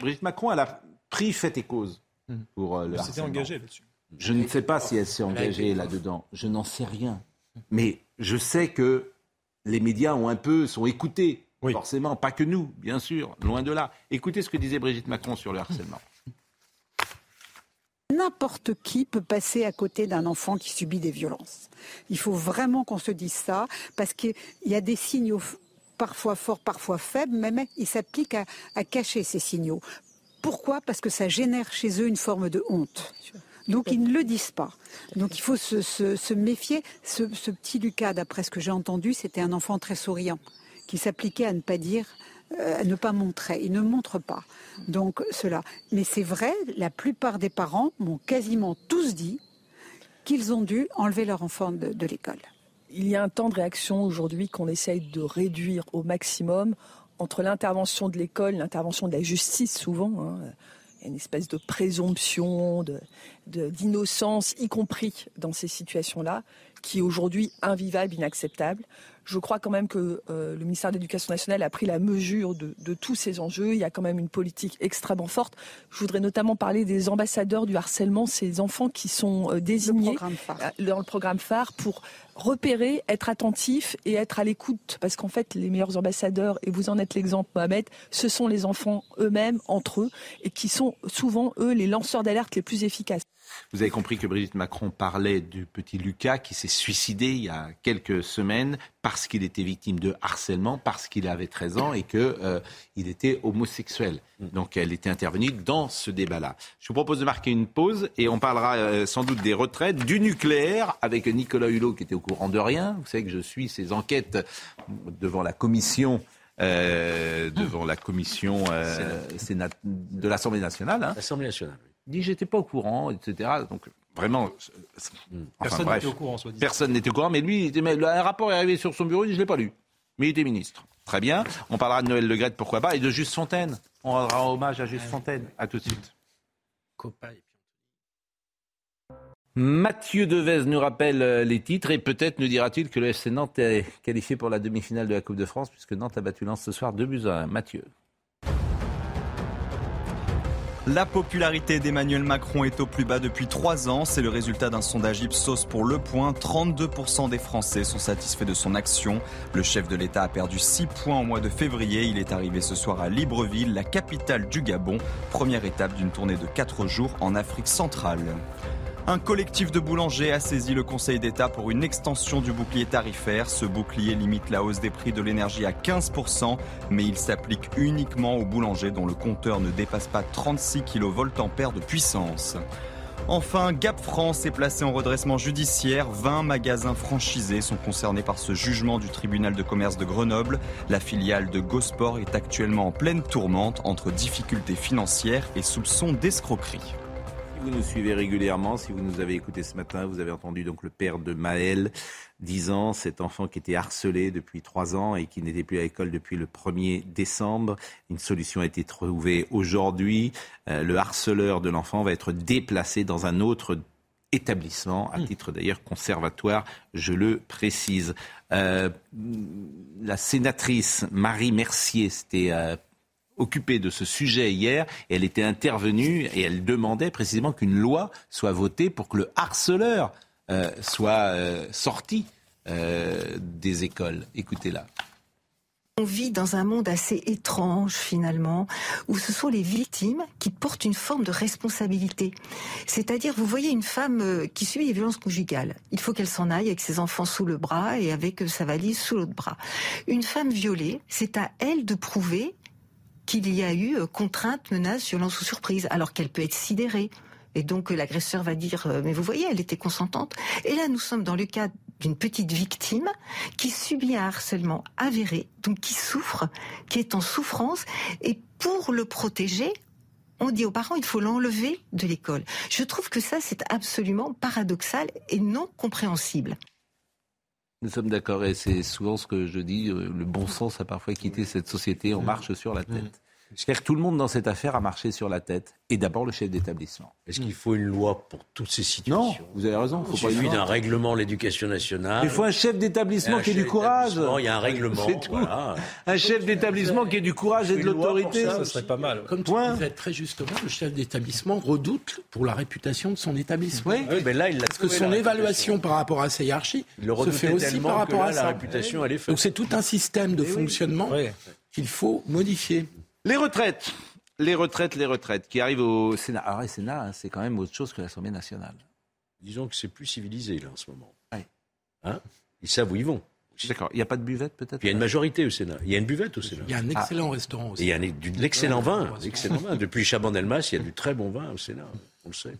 S2: Brigitte Macron, elle a pris fait et cause hmm. pour le harcèlement.
S1: engagée là-dessus.
S2: Je ne sais pas si elle s'est engagée là-dedans. Je n'en sais rien. Mais je sais que les médias ont un peu sont écoutés. Forcément, pas que nous, bien sûr, loin de là. Écoutez ce que disait Brigitte Macron sur le harcèlement.
S14: N'importe qui peut passer à côté d'un enfant qui subit des violences. Il faut vraiment qu'on se dise ça, parce qu'il y a des signaux parfois forts, parfois faibles, mais, il s'applique à, cacher ces signaux. Pourquoi? Parce que ça génère chez eux une forme de honte. Donc ils ne le disent pas. Donc il faut se, méfier. Ce, petit Lucas, d'après ce que j'ai entendu, c'était un enfant très souriant, qui s'appliquait à ne pas dire, euh, à ne pas montrer. Il ne montre pas. Donc cela. Mais c'est vrai, la plupart des parents m'ont quasiment tous dit qu'ils ont dû enlever leur enfant de l'école
S15: il y a un temps de réaction aujourd'hui qu'on essaye de réduire au maximum entre l'intervention de l'école, l'intervention de la justice souvent. Hein. Une espèce de présomption d'innocence, y compris dans ces situations-là, qui est aujourd'hui invivable, inacceptable. Je crois quand même que euh, le ministère de l'Éducation nationale a pris la mesure de, tous ces enjeux. Il y a quand même une politique extrêmement forte. Je voudrais notamment parler des ambassadeurs du harcèlement, ces enfants qui sont euh, désignés euh, dans le programme phare pour repérer, être attentifs et être à l'écoute. Parce qu'en fait, les meilleurs ambassadeurs, et vous en êtes l'exemple, Mohamed, ce sont les enfants eux-mêmes, entre eux, et qui sont souvent, eux, les lanceurs d'alerte les plus efficaces.
S2: Vous avez compris que Brigitte Macron parlait du petit Lucas qui s'est suicidé il y a quelques semaines parce qu'il était victime de harcèlement, parce qu'il avait 13 ans et qu'il euh, était homosexuel. Donc elle était intervenue dans ce débat-là. Je vous propose de marquer une pause et on parlera euh, sans doute des retraites, du nucléaire avec Nicolas Hulot qui était au courant de rien. Vous savez que je suis ces enquêtes devant la commission euh, devant la commission de l'Assemblée nationale.
S13: Hein. L'Assemblée nationale
S2: dit j'étais pas au courant, etc. Donc vraiment,
S1: personne n'était au courant.
S2: personne n'était au courant, mais lui, il un rapport est arrivé sur son bureau, il dit je l'ai pas lu, mais il était ministre. Très bien. On parlera de Noël Le Gret, pourquoi pas, et de Juste Fontaine. On rendra hommage à Juste Fontaine. À tout de suite. Mathieu Devez nous rappelle euh, les titres et peut-être nous dira-t-il que le FC Nantes est qualifié pour la demi-finale de la Coupe de France puisque Nantes a battu Lens ce soir 2 buts à 1. Mathieu.
S16: La popularité d'Emmanuel Macron est au plus bas depuis trois ans. C'est le résultat d'un sondage Ipsos pour Le Point. 32% des Français sont satisfaits de son action. Le chef de l'État a perdu 6 points au mois de février. Il est arrivé ce soir à Libreville, la capitale du Gabon. Première étape d'une tournée de 4 jours en Afrique centrale. Un collectif de boulangers a saisi le Conseil d'État pour une extension du bouclier tarifaire. Ce bouclier limite la hausse des prix de l'énergie à 15%, mais il s'applique uniquement aux boulangers dont le compteur ne dépasse pas 36 kVA de puissance. Enfin, Gap France est placé en redressement judiciaire. 20 magasins franchisés sont concernés par ce jugement du tribunal de commerce de Grenoble. La filiale de Gosport est actuellement en pleine tourmente entre difficultés financières et soupçons d'escroquerie
S2: vous nous suivez régulièrement, si vous nous avez écouté ce matin, vous avez entendu donc le père de Maël, 10 ans, cet enfant qui était harcelé depuis 3 ans et qui n'était plus à l'école depuis le 1er décembre. Une solution a été trouvée aujourd'hui. Euh, le harceleur de l'enfant va être déplacé dans un autre établissement, à hmm. titre d'ailleurs conservatoire, je le précise. Euh, la sénatrice Marie Mercier, c'était euh, occupée de ce sujet hier elle était intervenue et elle demandait précisément qu'une loi soit votée pour que le harceleur euh, soit euh, sorti euh, des écoles. Écoutez-la.
S17: On vit dans un monde assez étrange finalement, où ce sont les victimes qui portent une forme de responsabilité. C'est-à-dire, vous voyez une femme qui subit des violences conjugales. Il faut qu'elle s'en aille avec ses enfants sous le bras et avec sa valise sous l'autre bras. Une femme violée, c'est à elle de prouver qu'il y a eu euh, contrainte, menace, violence ou surprise, alors qu'elle peut être sidérée. Et donc euh, l'agresseur va dire euh, mais vous voyez elle était consentante. Et là nous sommes dans le cas d'une petite victime qui subit un harcèlement avéré, donc qui souffre, qui est en souffrance et pour le protéger, on dit aux parents il faut l'enlever de l'école. Je trouve que ça, c'est absolument paradoxal et non compréhensible.
S2: Nous sommes d'accord et c'est souvent ce que je dis, euh, le bon sens a parfois quitté cette société, on marche sur la tête. J'espère que tout le monde dans cette affaire a marché sur la tête. Et d'abord le chef d'établissement.
S13: Est-ce qu'il faut une loi pour toutes ces situations
S2: Non, vous avez raison.
S13: Il faut il suffit d'un règlement l'éducation nationale.
S2: Il faut un chef d'établissement qui ait du courage.
S13: Il y a un (laughs) règlement. Voilà.
S2: Un chef d'établissement qui ait du courage et de l'autorité.
S1: Ça, serait pas mal.
S9: Comme tu disais très justement, le chef d'établissement redoute pour la réputation de son établissement.
S13: Oui, mais là, il
S9: Parce que son évaluation par rapport à sa hiérarchie se fait aussi par rapport à
S13: la
S9: ça.
S13: réputation, elle est faite.
S9: Donc c'est tout un système de fonctionnement qu'il faut modifier.
S2: Les retraites. Les retraites, les retraites qui arrivent au Sénat. Alors, le Sénat, hein, c'est quand même autre chose que l'Assemblée nationale.
S13: Disons que c'est plus civilisé, là, en ce moment.
S2: Ouais.
S13: Hein? Ils savent où ils vont.
S2: D'accord. Il n'y a pas de buvette, peut-être?
S13: Il y a une majorité au Sénat. Il y a une buvette au Sénat.
S9: Il y a un excellent restaurant aussi.
S13: Il y a un- du- de l'excellent vin. Excellent vin. Depuis Chaban-Delmas, il y a du très bon vin au Sénat. On le sait.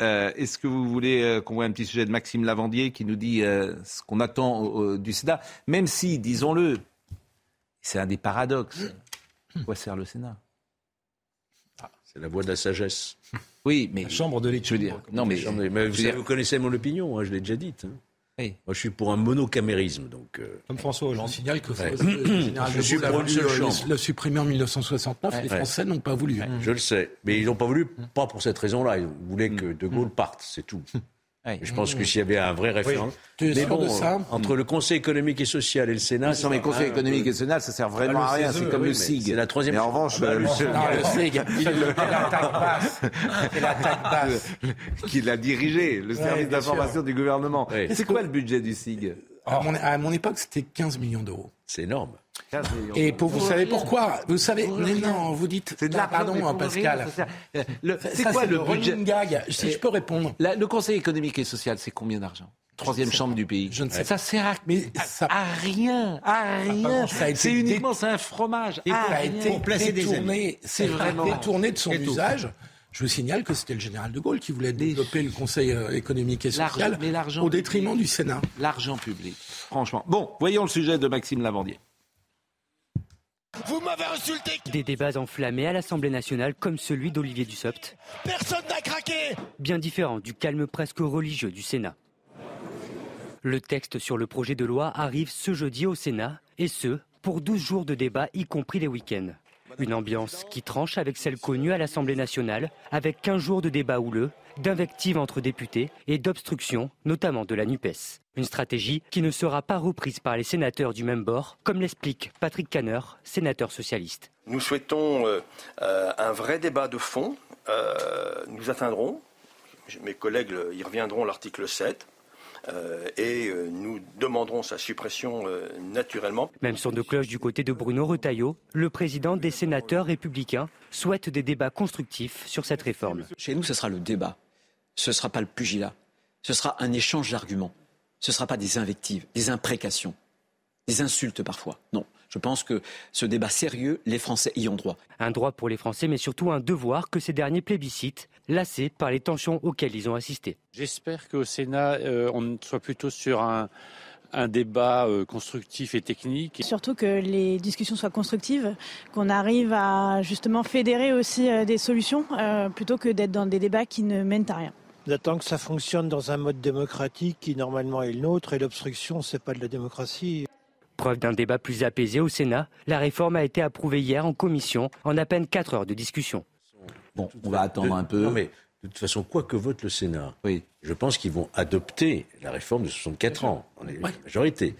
S2: Euh, Est-ce que vous voulez euh, qu'on voit un petit sujet de Maxime Lavandier qui nous dit euh, ce qu'on attend euh, du Sénat? Même si, disons-le, c'est un des paradoxes. À quoi sert le Sénat?
S13: C'est la voie de la sagesse. (laughs)
S2: Oui, mais
S1: La chambre de
S2: je
S1: l'étude.
S2: dire, non mais,
S13: mais
S2: je
S13: vous,
S2: veux dire-
S13: vous connaissez mon opinion, hein, je l'ai déjà dite. hein.
S2: Oui.
S13: Moi, je suis pour un monocamérisme. Donc, euh,
S1: Comme François Hollande.
S9: signale que
S13: Ouais.
S9: le (laughs) général
S13: Je
S9: de
S13: suis
S9: Gaulle a
S13: pour une
S9: voulu
S13: seule
S9: euh,
S13: chambre.
S9: le, le supprimer en 1969. Les
S13: Ouais.
S9: Français n'ont pas voulu.
S13: Je le sais. Mais ils n'ont pas voulu, pas pour cette raison-là. Ils voulaient que De. Gaulle parte, c'est tout. (laughs) Je pense que s'il y avait un vrai référendum.
S9: Tu es
S13: Mais
S9: sûr
S13: bon,
S9: de ça
S13: entre le Conseil économique et social et le Sénat.
S2: Non, mais
S13: c'est
S2: Conseil économique et social, ça sert vraiment
S13: Ah,
S2: à rien. C'est comme
S13: oui,
S2: le SIG.
S13: c'est la troisième
S2: Mais en revanche,
S13: Ah bah, le
S9: SIG, il fait l'attaque basse.
S2: Qui l'a (laughs) dirigé, le service d'information du gouvernement.
S13: Oui.
S2: C'est quoi le budget du SIG?
S9: À mon, à mon époque, c'était 15 millions d'euros.
S13: C'est énorme.
S9: Et pour, vous savez pourquoi Vous savez, mais non, vous dites.
S2: C'est de
S9: Ah,
S2: l'argent,
S9: pardon, hein,
S2: pour
S9: Pascal.
S2: rien, le- C'est quoi le
S9: running
S2: budget
S9: gag Si je peux répondre.
S2: La- Le Conseil économique et social, c'est combien d'argent? Troisième chambre du pays.
S9: Je ne sais
S2: Ça sert à,
S9: Mais
S2: à-
S9: ça-
S2: à rien, à rien.
S9: pardon, ça a été
S2: C'est
S9: dé-
S2: uniquement, c'est un fromage.
S9: Et
S2: à
S9: ça a
S2: rien.
S9: été
S13: placer des
S9: détourné,
S2: C'est vraiment-
S9: détourné de son usage. Je vous signale que c'était le général de Gaulle qui voulait développer le Conseil euh, économique et social
S2: mais l'argent
S9: au détriment du Sénat.
S2: L'argent public, franchement. Bon, voyons le sujet de Maxime Lavandier.
S18: Vous m'avez insulté
S19: Des débats enflammés à l'Assemblée nationale comme celui d'Olivier Dussopt,
S18: Personne n'a craqué
S19: bien différent du calme presque religieux du Sénat. Le texte sur le projet de loi arrive ce jeudi au Sénat, et ce, pour 12 jours de débat, y compris les week-ends. Une ambiance qui tranche avec celle connue à l'Assemblée nationale, avec 15 jours de débat houleux, d'invectives entre députés et d'obstruction, notamment de la NUPES. Une stratégie qui ne sera pas reprise par les sénateurs du même bord, comme l'explique Patrick Canner, sénateur socialiste.
S20: Nous souhaitons euh, euh, un vrai débat de fond. Euh, nous atteindrons, mes collègues y reviendront, l'article 7. Euh, et euh, nous demanderons sa suppression euh, naturellement.
S19: Même son de cloche du côté de Bruno Retailleau, le président des sénateurs républicains souhaite des débats constructifs sur cette réforme.
S21: Chez nous, ce sera le débat. Ce ne sera pas le pugilat. Ce sera un échange d'arguments. Ce ne sera pas des invectives, des imprécations, des insultes parfois. Non. Je pense que ce débat sérieux, les Français y ont droit.
S19: Un droit pour les Français, mais surtout un devoir que ces derniers plébiscitent, lassés par les tensions auxquelles ils ont assisté.
S22: J'espère qu'au Sénat, euh, on soit plutôt sur un, un débat euh, constructif et technique.
S23: Surtout que les discussions soient constructives, qu'on arrive à justement fédérer aussi euh, des solutions, euh, plutôt que d'être dans des débats qui ne mènent à rien.
S24: J'attends que ça fonctionne dans un mode démocratique qui normalement est le nôtre et l'obstruction c'est pas de la démocratie.
S19: Preuve d'un débat plus apaisé au Sénat, la réforme a été approuvée hier en commission en à peine 4 heures de discussion.
S2: Bon, on va attendre un peu.
S13: Non, mais de toute façon, quoi que vote le Sénat, je pense qu'ils vont adopter la réforme de 64 ans. On est la majorité.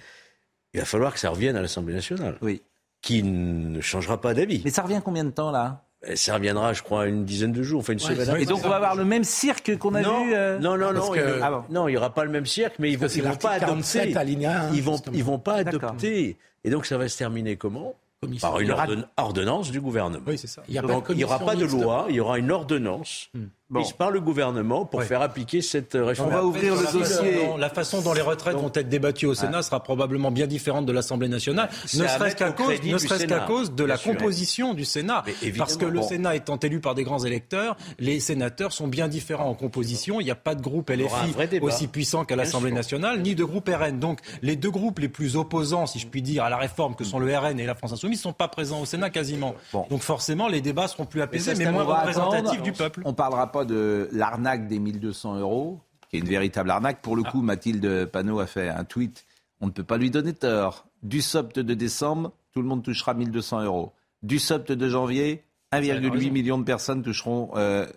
S13: Il va falloir que ça revienne à l'Assemblée nationale.
S2: Oui.
S13: Qui ne changera pas d'avis.
S2: Mais ça revient combien de temps là?
S13: Ça reviendra, je crois, une dizaine de jours, enfin une
S2: Ouais,
S13: semaine.
S2: Et donc, on va avoir le même cirque qu'on a
S13: non,
S2: vu, euh,
S13: Non, non,
S2: parce
S13: non.
S2: que-
S13: il-
S2: Ah bon.
S13: Non, il n'y aura pas le même cirque, mais ils vont, ils vont pas
S9: l'article 47
S13: adopter. ils vont,
S9: justement.
S13: ils vont pas
S9: D'accord.
S13: adopter. Et donc, ça va se terminer comment?
S9: Commission.
S13: Par une ordonnance du gouvernement.
S9: Oui, c'est ça. Il
S13: n'y aura pas de loi, il y aura une ordonnance prise par le gouvernement pour faire appliquer cette réforme.
S1: On va ouvrir le dossier. La façon dont les retraites vont être débattues au Sénat sera probablement bien différente de l'Assemblée nationale, ne serait-ce qu'à cause, ne serait qu'à cause de la composition du Sénat. Parce que le Sénat étant élu par des grands électeurs, les sénateurs sont bien différents en composition. Il n'y a pas de groupe LFI aussi puissant qu'à l'Assemblée nationale, ni de groupe RN. Donc les deux groupes les plus opposants, si je puis dire, à la réforme, que sont le RN et la France Insoumise, ne sont pas présents au Sénat quasiment. Donc forcément, les débats seront plus apaisés, mais, moins représentatifs du peuple.
S2: On parlera pas de l'arnaque des 1200 euros, qui est une véritable arnaque. Pour le coup, Mathilde Panot a fait un tweet. On ne peut pas lui donner tort. Du SOPT de décembre, tout le monde touchera 1200 euros. Du SOPT de janvier, 1,8 million de personnes toucheront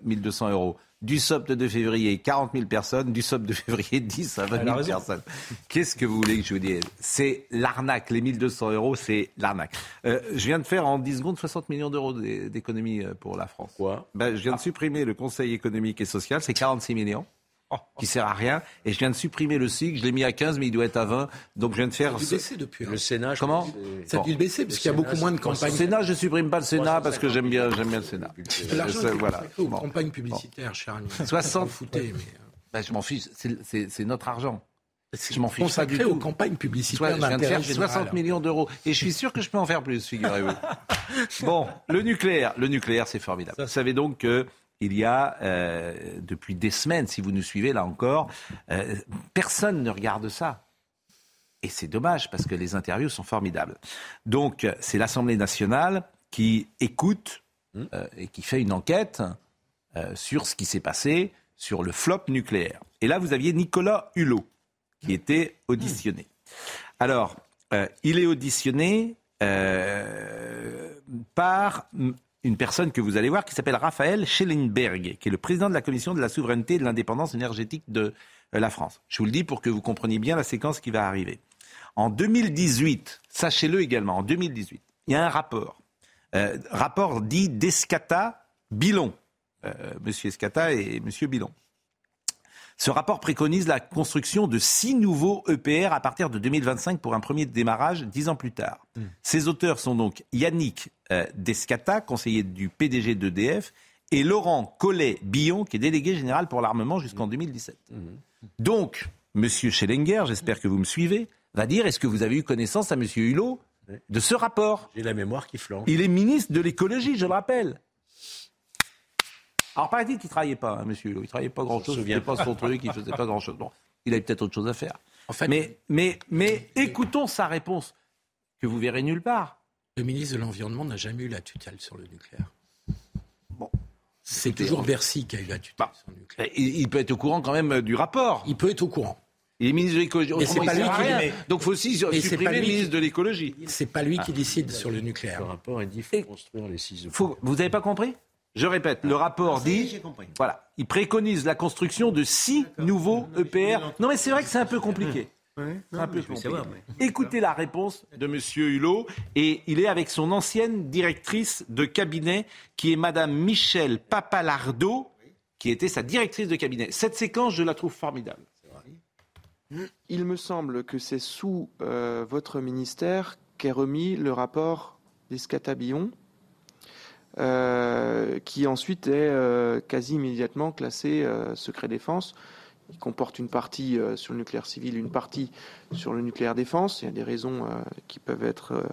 S2: 1200 euros. Du SOPT de février, 40 000 personnes. Du SOPT de février, (laughs) 10 à 20 000 personnes. Qu'est-ce que vous voulez que je vous dise? C'est l'arnaque. Les 1200 euros, c'est l'arnaque. Euh, je viens de faire en 10 secondes 60 millions d'euros d'économies pour la France.
S13: Quoi
S2: ben, Je viens de supprimer le Conseil économique et social, c'est 46 millions qui sert à rien. Et je viens de supprimer le SIG, je l'ai mis à 15, mais il doit être à 20. Donc je viens de faire.
S9: Ça a dû baisser depuis.
S13: Le Sénat.
S2: Comment
S9: Ça a dû baisser parce qu'il y a beaucoup moins de campagnes.
S2: Le Sénat, je supprime pas le Sénat parce que j'aime bien, j'aime bien le Sénat.
S9: L'argent voilà. aux campagnes publicitaires, cher ami.
S2: 60. Foutez, mais... ben, je m'en fiche. C'est notre argent. Je m'en fiche
S9: pas du tout. aux campagnes publicitaires.
S2: je viens de faire 60 millions d'euros. Et je suis sûr que je peux en faire plus, figurez-vous. (laughs) bon, le nucléaire. Le nucléaire, c'est formidable. Vous savez donc que il y a, euh, depuis des semaines, si vous nous suivez là encore, euh, personne ne regarde ça. Et c'est dommage parce que les interviews sont formidables. Donc, c'est l'Assemblée nationale qui écoute mmh. euh, et qui fait une enquête sur ce qui s'est passé sur le flop nucléaire. Et là, vous aviez Nicolas Hulot qui était auditionné. Alors, il est auditionné par une personne que vous allez voir qui s'appelle Raphaël Schellenberg, qui est le président de la Commission de la souveraineté et de l'indépendance énergétique de euh, la France. Je vous le dis pour que vous compreniez bien la séquence qui va arriver. En 2018, sachez-le également, en 2018, il y a un rapport. Euh, rapport dit d'Escata Bilon. Euh, Monsieur Escata et Monsieur Bilon. Ce rapport préconise la construction de six nouveaux EPR à partir de 2025 pour un premier démarrage dix ans plus tard. Mmh. Ces auteurs sont donc Yannick Descata, conseiller du PDG d'EDF, et Laurent Collet-Billon, qui est délégué général pour l'armement jusqu'en 2017. Mmh. Donc, M. Schellinger, j'espère que vous me suivez, va dire est-ce que vous avez eu connaissance à M. Hulot de ce rapport?
S13: J'ai la mémoire qui flanche.
S2: Il est ministre de l'écologie, je le rappelle. Alors, paraît-il qu'il ne travaillait pas, hein, monsieur Hulot. Il ne travaillait pas grand-chose. Il ne pas son truc, il ne faisait pas grand-chose. Bon, il avait peut-être autre chose à faire. En fait, mais, mais, mais écoutons sa réponse, que vous verrez nulle part.
S9: Le ministre de l'Environnement n'a jamais eu la tutelle sur le nucléaire. Bon. C'est toujours Bercy qui a eu la tutelle bah, sur le nucléaire.
S2: Il, peut être au courant quand même du rapport.
S9: Il peut être au courant.
S2: Il est ministre de l'écologie.
S9: Mais c'est pas lui qui.
S2: Mais... Donc, il faut aussi supprimer le ministre de l'écologie.
S9: C'est pas lui qui décide sur le nucléaire.
S13: Le rapport est dit faut construire les six.
S2: Faut... Vous n'avez pas compris? Je répète, le rapport dit, voilà, il préconise la construction de six nouveaux EPR. Non, mais c'est vrai que c'est un peu compliqué. Un peu compliqué. Écoutez la réponse de M. Hulot, et il est avec son ancienne directrice de cabinet, qui est Mme Michel Papalardo, qui était sa directrice de cabinet. Cette séquence, je la trouve formidable.
S25: Il me semble que c'est sous euh, votre ministère qu'est remis le rapport d'Escatabillon euh, qui ensuite est euh, quasi immédiatement classé euh, secret défense. Il comporte une partie sur le nucléaire civil, une partie sur le nucléaire défense. Il y a des raisons qui peuvent être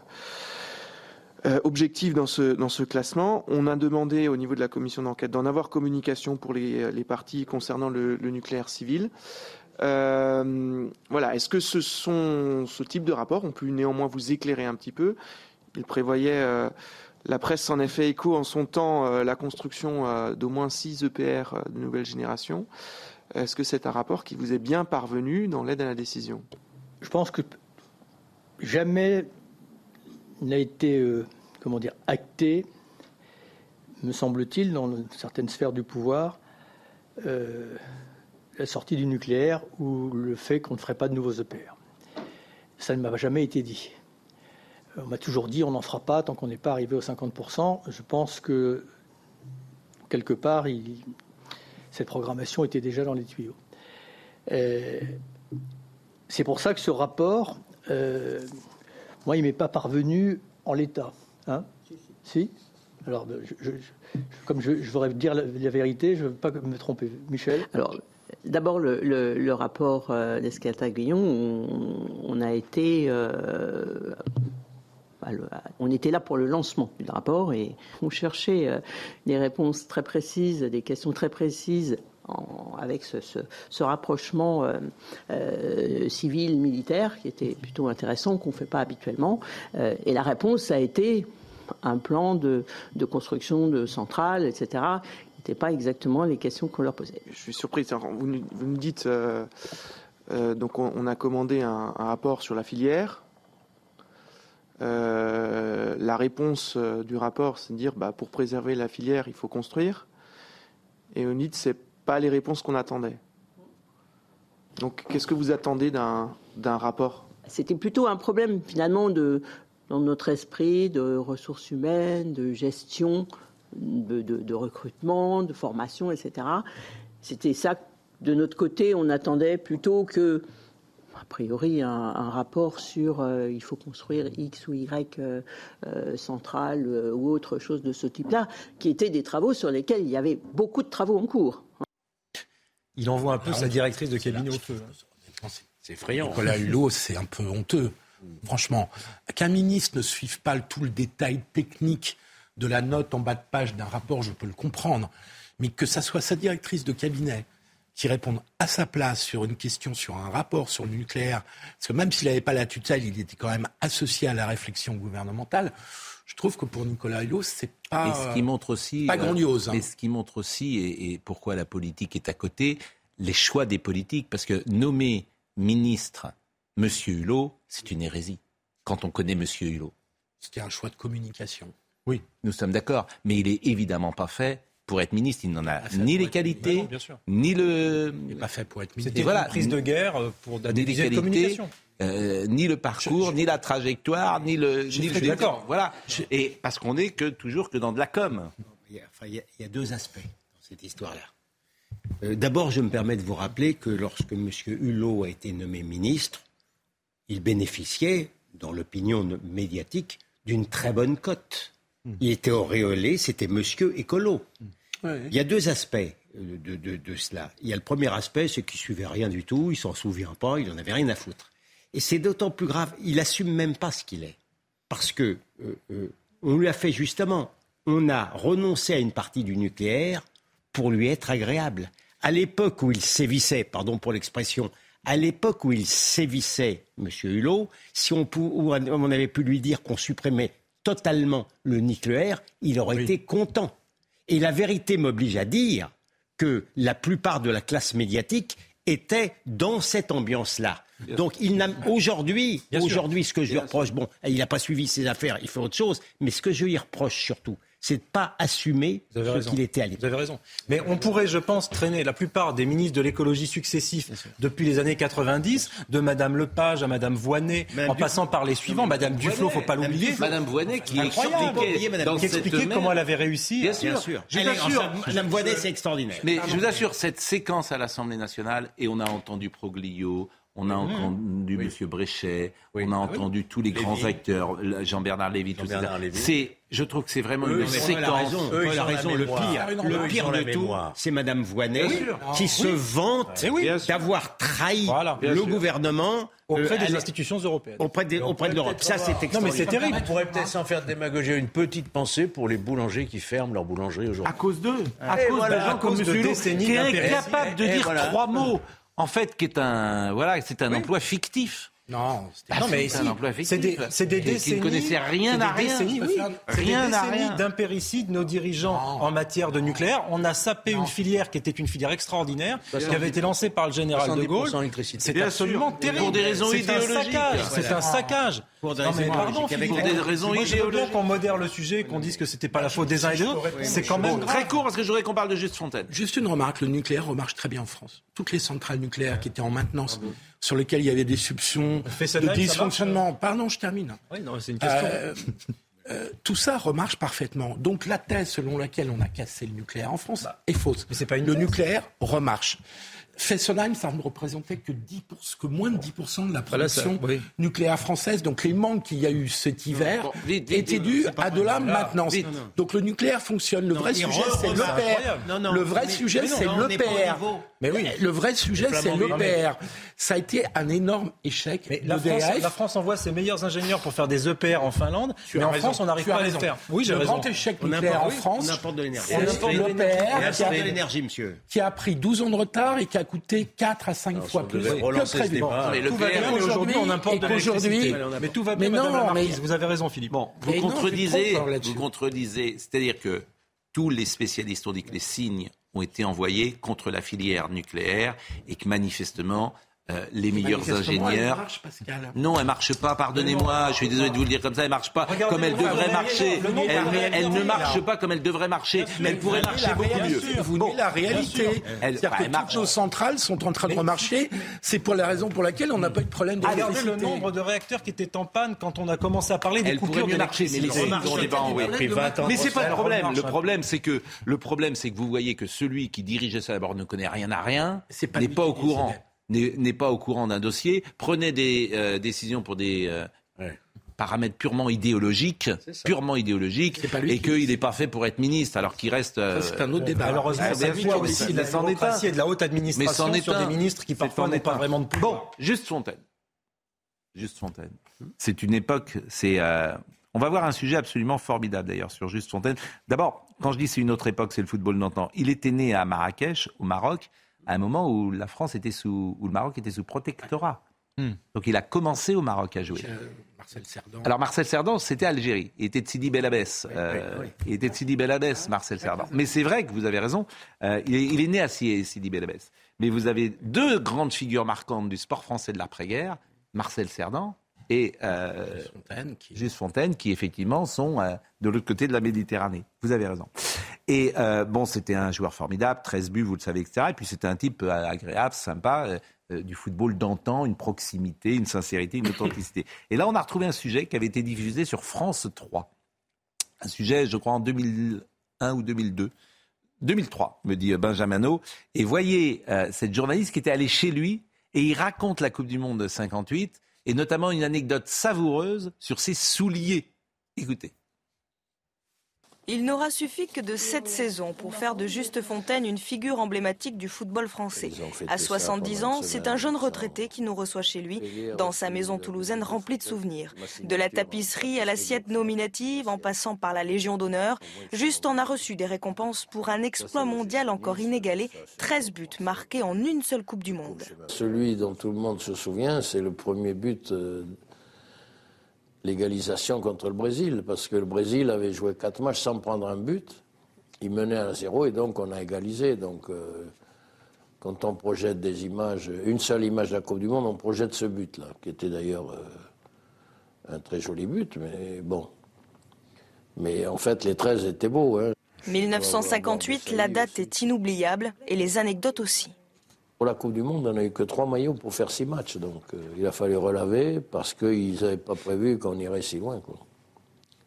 S25: objectives dans ce, dans ce classement. On a demandé au niveau de la commission d'enquête d'en avoir communication pour les, les parties concernant le, nucléaire civil. Euh, voilà. Est-ce que ce sont ce type de rapport ont pu néanmoins vous éclairer un petit peu? Il prévoyait euh, la presse s'en est fait écho en son temps euh, la construction euh, d'au moins 6 EPR euh, de nouvelle génération. Est-ce que c'est un rapport qui vous est bien parvenu dans l'aide à la décision?
S24: Je pense que jamais n'a été comment dire, acté, me semble-t-il, dans certaines sphères du pouvoir, la sortie du nucléaire ou le fait qu'on ne ferait pas de nouveaux EPR. Ça ne m'a jamais été dit. On m'a toujours dit on n'en fera pas tant qu'on n'est pas arrivé aux 50%. Je pense que quelque part, cette programmation était déjà dans les tuyaux. Euh, c'est pour ça que ce rapport, euh, moi, il ne m'est pas parvenu en l'état. Hein si, Alors, comme je, voudrais dire la, vérité, je ne veux pas me tromper. Michel?
S26: Alors, D'abord, le, rapport euh, d'Escata-Guillon, on, a été. Euh, on était là pour le lancement du rapport et on cherchait euh, des réponses très précises, des questions très précises avec ce, rapprochement civil-militaire qui était plutôt intéressant, qu'on ne fait pas habituellement. et la réponse a été un plan de, construction de centrales, etc., n'étaient pas exactement les questions qu'on leur posait.
S25: Je suis surprise. Vous, nous dites, euh, euh, donc on, a commandé un, rapport sur la filière. Euh, la réponse du rapport, c'est de dire, bah, pour préserver la filière, il faut construire. Et on dit, c'est pas les réponses qu'on attendait. Donc, qu'est-ce que vous attendez d'un rapport?
S26: C'était plutôt un problème finalement de, dans notre esprit de ressources humaines, de gestion de, recrutement, de formation, etc. C'était ça, de notre côté, on attendait plutôt que, priori, un, rapport sur euh, il faut construire X ou Y euh, euh, centrale ou autre chose de ce type-là, qui étaient des travaux sur lesquels il y avait beaucoup de travaux en cours.
S1: Il envoie un peu sa directrice de cabinet au feu.
S9: C'est effrayant. Nicolas Hulot, c'est un peu honteux. Franchement, qu'un ministre ne suive pas tout le détail technique de la note en bas de page d'un rapport, je peux le comprendre, mais que ça soit sa directrice de cabinet qui réponde à sa place sur une question, sur un rapport sur le nucléaire, parce que même s'il n'avait pas la tutelle, il était quand même associé à la réflexion gouvernementale. Je trouve que pour Nicolas Hulot, c'est pas,
S2: ce qui montre aussi,
S9: pas grandiose.
S2: Hein. Mais ce qui montre aussi, et, pourquoi la politique est à côté, les choix des politiques, parce que nommer ministre M. Hulot, c'est une hérésie, quand on connaît M. Hulot.
S9: C'était un choix de communication.
S2: Oui, nous sommes d'accord. Mais il est évidemment pas fait pour être ministre. Il n'en a ni les qualités, ni le.
S9: Il n'est pas fait pour être ministre.
S1: C'était voilà, une prise de guerre euh, pour des qualités, de communication.
S2: Euh, ni le parcours, ni la trajectoire, ni le.
S1: Je, suis d'accord.
S2: Voilà. Et parce qu'on n'est que toujours que dans de la com.
S8: Il y a, enfin, il y a, deux aspects dans cette histoire-là. Euh, d'abord, je me permets de vous rappeler que lorsque M. Hulot a été nommé ministre, il bénéficiait, dans l'opinion médiatique, d'une très bonne cote. Il était auréolé, c'était monsieur écolo. Il y a deux aspects de, cela. Il y a le premier aspect, c'est qu'il suivait rien du tout, il s'en souvient pas, il en avait rien à foutre. Et c'est d'autant plus grave, il assume même pas ce qu'il est. Parce que euh, euh, on lui a fait justement, on a renoncé à une partie du nucléaire pour lui être agréable. À l'époque où il sévissait, pardon pour l'expression, à l'époque où il sévissait, M. Hulot, si on, on avait pu lui dire qu'on supprimait totalement le nucléaire, il aurait été content. Et la vérité m'oblige à dire que la plupart de la classe médiatique était dans cette ambiance-là. Donc il n'a aujourd'hui, aujourd'hui, ce que je lui reproche, bon, il n'a pas suivi ses affaires, il fait autre chose, mais ce que je lui reproche surtout, c'est de pas assumer ce qu'il était à
S1: l'époque. Vous avez raison. Mais on pourrait, je pense, traîner la plupart des ministres de l'écologie successifs depuis les années 90, de Madame Lepage à Madame Voinet, en passant par les suivants. Madame Duflot, faut pas l'oublier.
S2: Madame Voinet qui expliquait,
S1: comment elle avait réussi.
S2: Bien sûr.
S8: Je vous assure, Madame Voinet, c'est extraordinaire.
S2: Mais je vous assure, cette séquence à l'Assemblée nationale, et on a entendu Proglio, on a entendu M. Bréchet, on a ah entendu tous les grands acteurs, Jean-Bernard Lévy, tout ça. C'est, je trouve que c'est vraiment une séquence.
S8: Il a raison. Le pire, le pire de tout, c'est Mme Voinet qui se vante d'avoir trahi le gouvernement
S1: auprès euh, des institutions européennes.
S8: Auprès, auprès de l'Europe. Ça, c'est extraordinaire. Non, mais
S13: c'est terrible. On pourrait peut-être sans faire de démagogie une petite pensée pour les boulangers qui ferment leur boulangerie aujourd'hui.
S2: À cause d'eux. À cause de gens comme M. qui est incapable de dire trois mots en fait, qui est un, voilà, c'est un emploi fictif.
S1: Non,
S2: ah, non mais c'est un emploi fictif.
S1: C'est des, des, décennies.
S2: Ne connaissaient rien à rien.
S1: Décennies, oui. Rien à rien. d'impéricide, nos dirigeants en matière de nucléaire. On a sapé une filière qui était une filière extraordinaire, qui avait été lancée par le général de Gaulle. C'est absolument terrible.
S2: Pour des raisons idéologiques.
S1: C'est un saccage.
S2: Pour des raisons, pardon, pour des raisons idéologiques.
S1: qu'on modère le sujet, qu'on dise que c'était pas la faute des uns et des autres. C'est quand même
S2: très court parce que je voudrais qu'on parle de Juste Fontaine.
S9: Juste une remarque, le nucléaire remarche très bien en France. Toutes les centrales nucléaires qui étaient en maintenance sur lesquels il y avait des soupçons de dysfonctionnement. Pardon, je termine.
S1: Oui, c'est une question.
S9: Euh, euh, tout ça remarche parfaitement. Donc la thèse selon laquelle on a cassé le nucléaire en France bah, est fausse.
S1: Mais c'est pas une
S9: le nucléaire remarche. Fessenheim, ça ne représentait que, 10 que moins de 10% de la production nucléaire française. Donc les manques qu'il y a eu cet hiver étaient dus à de la maintenance. Donc le nucléaire fonctionne. Le vrai sujet, c'est l'EPR. Le vrai sujet, c'est l'EPR. Mais oui, le vrai sujet, c'est l'EPR. Ça a été un énorme échec.
S1: Mais la, France, la France envoie ses meilleurs ingénieurs pour faire des EPR en Finlande, mais en France, on n'arrive pas à les faire.
S9: Oui, j'ai Le grand échec nucléaire en France,
S8: on de l'énergie.
S9: C'est l'EPR
S8: qui a de l'énergie, monsieur.
S9: Qui a pris 12 ans de retard et qui a coûté 4 à 5 fois plus que prévu.
S1: Mais tout va bien, mais aujourd'hui, on importe de l'électricité. Mais tout va bien, Madame la Marquise. Vous avez raison, Philippe.
S2: Bon, vous contredisez, vous contredisez. C'est-à-dire que tous les spécialistes ont dit que les signes ont été envoyés contre la filière nucléaire et que manifestement, euh, les meilleurs ingénieurs. Elle
S9: marche, Pascal.
S2: Non, elle marche pas. Pardonnez-moi. Je suis désolé de vous le dire comme ça. Elle marche pas comme elle devrait marcher. Elle, elle ne marche pas comme elle devrait marcher. Mais elle pourrait marcher beaucoup mieux.
S9: Vous bon, la réalité. C'est-à-dire que toutes nos centrales sont en train de remarcher. C'est pour la raison pour laquelle on n'a pas eu de problème
S1: Regardez le nombre de réacteurs qui étaient en panne quand on a commencé à parler des
S2: elle
S1: coupures
S2: mieux marcher. Mais les Mais c'est pas le problème. Le problème, c'est que le problème, c'est que vous voyez que celui qui dirigeait ça d'abord ne connaît rien à rien, n'est pas au courant n'est pas au courant d'un dossier, prenait des euh, décisions pour des euh, paramètres purement idéologiques, purement idéologiques, et qu'il n'est pas fait pour être ministre, alors qu'il reste.
S9: Euh, c'est un autre débat.
S1: Malheureusement, ah, ça vient aussi de la démocratie et de la haute administration Mais sur des ministres qui parfois n'ont pas vraiment de pouvoir.
S2: Bon, juste Fontaine. Juste Fontaine. C'est une époque, c'est. On va voir un sujet absolument formidable d'ailleurs sur Juste Fontaine. D'abord, quand je dis c'est une autre époque, c'est le football d'antan. Il était né à Marrakech, au Maroc à un moment où la France était sous, où le Maroc était sous protectorat. Hmm. Donc il a commencé au Maroc à jouer.
S9: Marcel Cerdan.
S2: Alors Marcel Cerdan, c'était Algérie. Il était de Sidi Bel euh, Il était de Sidi Bel Marcel Cerdan. Mais c'est vrai que vous avez raison. Euh, il, est, né à Sidi Bel Mais vous avez deux grandes figures marquantes du sport français de l'après-guerre, Marcel Cerdan et euh, Fontaine, qui... Juste Fontaine, qui effectivement sont euh, de l'autre côté de la Méditerranée. Vous avez raison. Et euh, bon, c'était un joueur formidable, 13 buts, vous le savez, etc. Et puis c'était un type agréable, sympa, du football d'antan, une proximité, une sincérité, une authenticité. Et là, on a retrouvé un sujet qui avait été diffusé sur France 3. Un sujet, je crois, en 2001 ou 2002. 2003, me dit Benjamino. Et voyez cette journaliste qui était allée chez lui et il raconte la Coupe du Monde de 58 et notamment une anecdote savoureuse sur ses souliers. Écoutez.
S27: Il n'aura suffi que de sept saisons pour faire de Juste Fontaine une figure emblématique du football français. À 70 ans, c'est un jeune retraité qui nous reçoit chez lui, dans sa maison toulousaine remplie de souvenirs. De la tapisserie à l'assiette nominative, en passant par la Légion d'honneur, Juste en a reçu des récompenses pour un exploit mondial encore inégalé, 13 buts marqués en une seule Coupe du Monde.
S28: Celui dont tout le monde se souvient, c'est le premier but euh, l'égalisation contre le Brésil, parce que le Brésil avait joué quatre matchs sans prendre un but. Il menait à zéro et donc on a égalisé. Donc euh, quand on projette des images, une seule image de la Coupe du Monde, on projette ce but-là, qui était d'ailleurs euh, un très joli but, mais bon. Mais en fait, les 13 étaient beaux. Hein.
S27: 1958, la date est inoubliable et les anecdotes aussi.
S28: Pour la Coupe du Monde, on n'a eu que trois maillots pour faire six matchs. Donc euh, il a fallu relaver parce qu'ils n'avaient pas prévu qu'on irait si loin.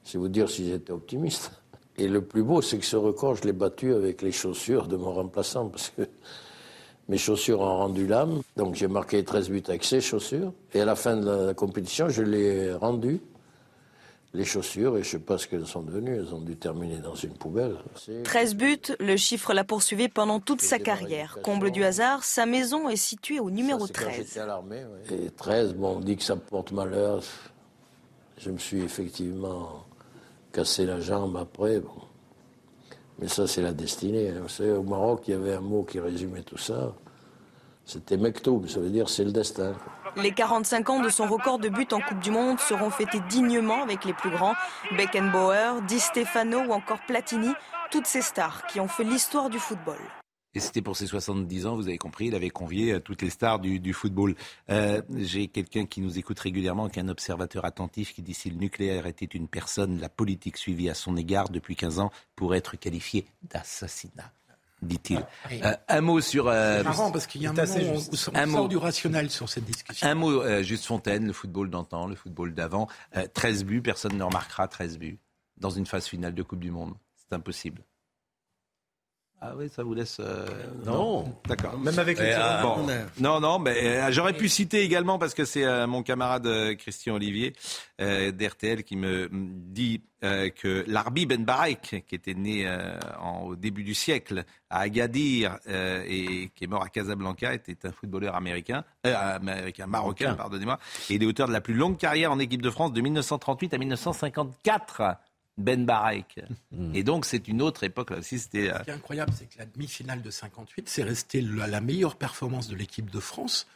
S28: C'est vous dire s'ils étaient optimistes. Et le plus beau, c'est que ce record, je l'ai battu avec les chaussures de mon remplaçant parce que mes chaussures ont rendu l'âme. Donc j'ai marqué 13 buts avec ces chaussures. Et à la fin de la compétition, je l'ai rendu les chaussures et je ne sais pas ce qu'elles sont devenues. Elles ont dû terminer dans une poubelle.
S27: 13 buts, le chiffre l'a poursuivi pendant toute sa carrière. Comble du hasard, sa maison est située au numéro 13.
S28: Et 13, bon, on dit que ça porte malheur. Je me suis effectivement cassé la jambe après. Bon. Mais ça, c'est la destinée. Hein. Vous savez, au Maroc, il y avait un mot qui résumait tout ça. C'était Mektoub, ça veut dire c'est le destin.
S27: Les 45 ans de son record de but en Coupe du Monde seront fêtés dignement avec les plus grands, Beckenbauer, Di Stefano ou encore Platini, toutes ces stars qui ont fait l'histoire du football.
S2: Et c'était pour ses 70 ans, vous avez compris, il avait convié euh, toutes les stars du, football. Euh, j'ai quelqu'un qui nous écoute régulièrement, qui est un observateur attentif, qui dit si le nucléaire était une personne, la politique suivie à son égard depuis 15 ans pourrait être qualifiée d'assassinat dit-il. Ah, euh, un mot sur.
S9: Euh, c'est marrant parce qu'il y a un moment où on, un mot, du rationnel sur cette discussion.
S2: Un mot, euh, juste Fontaine, le football d'antan, le football d'avant. 13 buts, personne ne remarquera 13 buts dans une phase finale de Coupe du Monde. C'est impossible. Ah oui, ça vous laisse. Euh,
S13: non.
S2: D'accord.
S1: Même avec les.
S2: Euh, bon. Non, non, mais euh, j'aurais pu citer également parce que c'est mon camarade Christian Olivier d'RTL qui me dit que l'Arbi Ben Barek, qui était né en, au début du siècle à Agadir et qui est mort à Casablanca, était un footballeur américain, américain, marocain, pardonnez-moi, et il est auteur de la plus longue carrière en équipe de France de 1938 à 1954. Ben Barek. Hmm. Et donc, c'est une autre époque. Là aussi, c'était,
S9: euh, Ce qui est incroyable, c'est que la demi-finale de 58, c'est resté la, meilleure performance de l'équipe de France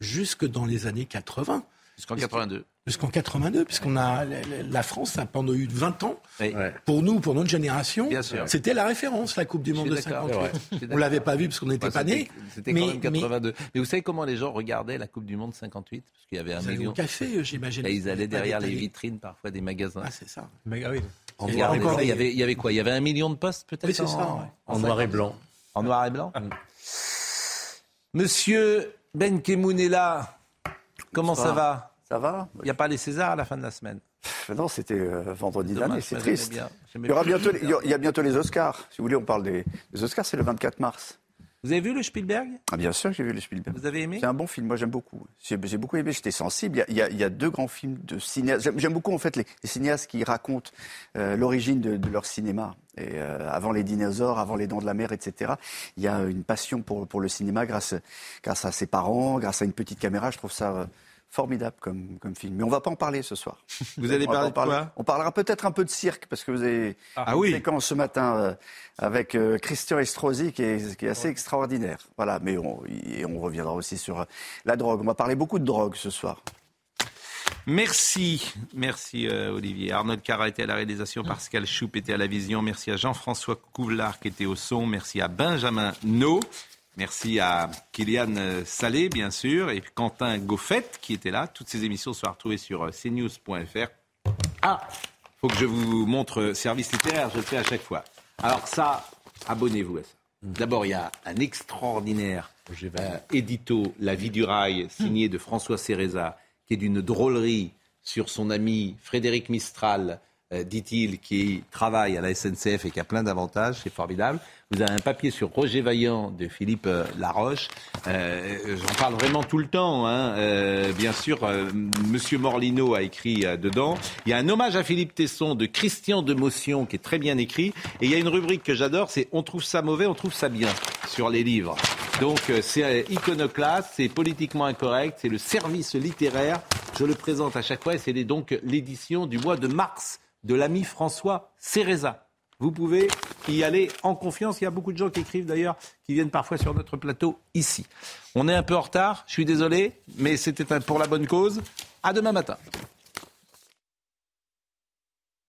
S9: jusque dans les années 80.
S2: Jusqu'en 82.
S9: Jusqu'en 82, puisqu'on a la France a pendant eu 20 ans. Pour nous, pour notre génération, c'était la référence, la Coupe du Monde de 58. On l'avait pas vu parce qu'on n'était pas nés.
S2: C'était quand même 82. Mais... vous savez comment les gens regardaient la Coupe du Monde 58 Parce qu'il y avait un million.
S9: Au café, j'imagine.
S2: ils allaient derrière les vitrines parfois des magasins.
S9: Ah, c'est ça.
S2: Mais, oui. En noir et blanc. Il y, avait, il y avait quoi? Il y avait un million de postes peut-être
S9: Oui, c'est ça.
S13: En, noir et blanc.
S2: En noir et blanc Monsieur Ben Kemoun est là. Comment ça va?
S29: Ça va?
S2: Il n'y a pas les Césars à la fin de la semaine?
S29: Non, c'était euh, vendredi dernier, c'est triste. Il y, aura bientôt, il y a bientôt les Oscars. Si vous voulez, on parle des, des Oscars, c'est le 24 mars.
S2: Vous avez vu le Spielberg?
S29: Ah, Bien sûr que j'ai vu le Spielberg.
S2: Vous avez aimé?
S29: C'est un bon film, moi j'aime beaucoup. J'ai beaucoup aimé, j'étais sensible. Il y, a, il, y a, deux grands films de cinéastes. J'aime beaucoup en fait les, cinéastes qui racontent euh, l'origine de, de, leur cinéma. Et euh, avant les dinosaures, avant les dents de la mer, etc. Il y a une passion pour, pour le cinéma grâce, grâce à ses parents, grâce à une petite caméra. Je trouve ça euh, formidable comme, comme film. Mais on ne va pas en parler ce soir. (laughs)
S2: Vous allez parler de quoi
S29: On parlera peut-être un peu de cirque, parce que vous avez
S2: ah, une oui.
S29: séquence ce matin euh, avec euh, Christian Estrosi qui est, qui est assez extraordinaire. Voilà, mais on, on reviendra aussi sur euh, la drogue. On va parler beaucoup de drogue ce soir.
S2: Merci, merci Olivier. Arnold Carra était à la réalisation, Pascal Choup était à la vision. Merci à Jean-François Couvlar qui était au son. Merci à Benjamin No. Merci à Kylian Salé, bien sûr, et Quentin Goffet qui était là. Toutes ces émissions sont retrouvées sur euh, cnews.fr. Ah, faut que je vous montre service littéraire, je le fais à chaque fois. Alors ça, abonnez-vous à ça. D'abord, il y a un extraordinaire euh, édito, La vie du rail, signé de François Cereza, qui est d'une drôlerie sur son ami Frédéric Mistral, euh, dit-il, qui travaille à la SNCF et qui a plein d'avantages, c'est formidable. Vous avez un papier sur Roger Vaillant de Philippe euh, Laroche. Euh, J'en parle vraiment tout le temps. Hein. Euh, bien sûr, euh, Monsieur Morlino a écrit dedans. Il y a un hommage à Philippe Tesson de Christian de Motion qui est très bien écrit. Et il y a une rubrique que j'adore, c'est On trouve ça mauvais, on trouve ça bien sur les livres. Donc c'est iconoclaste, c'est politiquement incorrect, c'est le service littéraire. Je le présente à chaque fois et c'est donc l'édition du mois de mars de l'ami François Céreza. Vous pouvez y aller en confiance. Il y a beaucoup de gens qui écrivent d'ailleurs, qui viennent parfois sur notre plateau ici. On est un peu en retard, je suis désolé, mais c'était pour la bonne cause. À demain matin.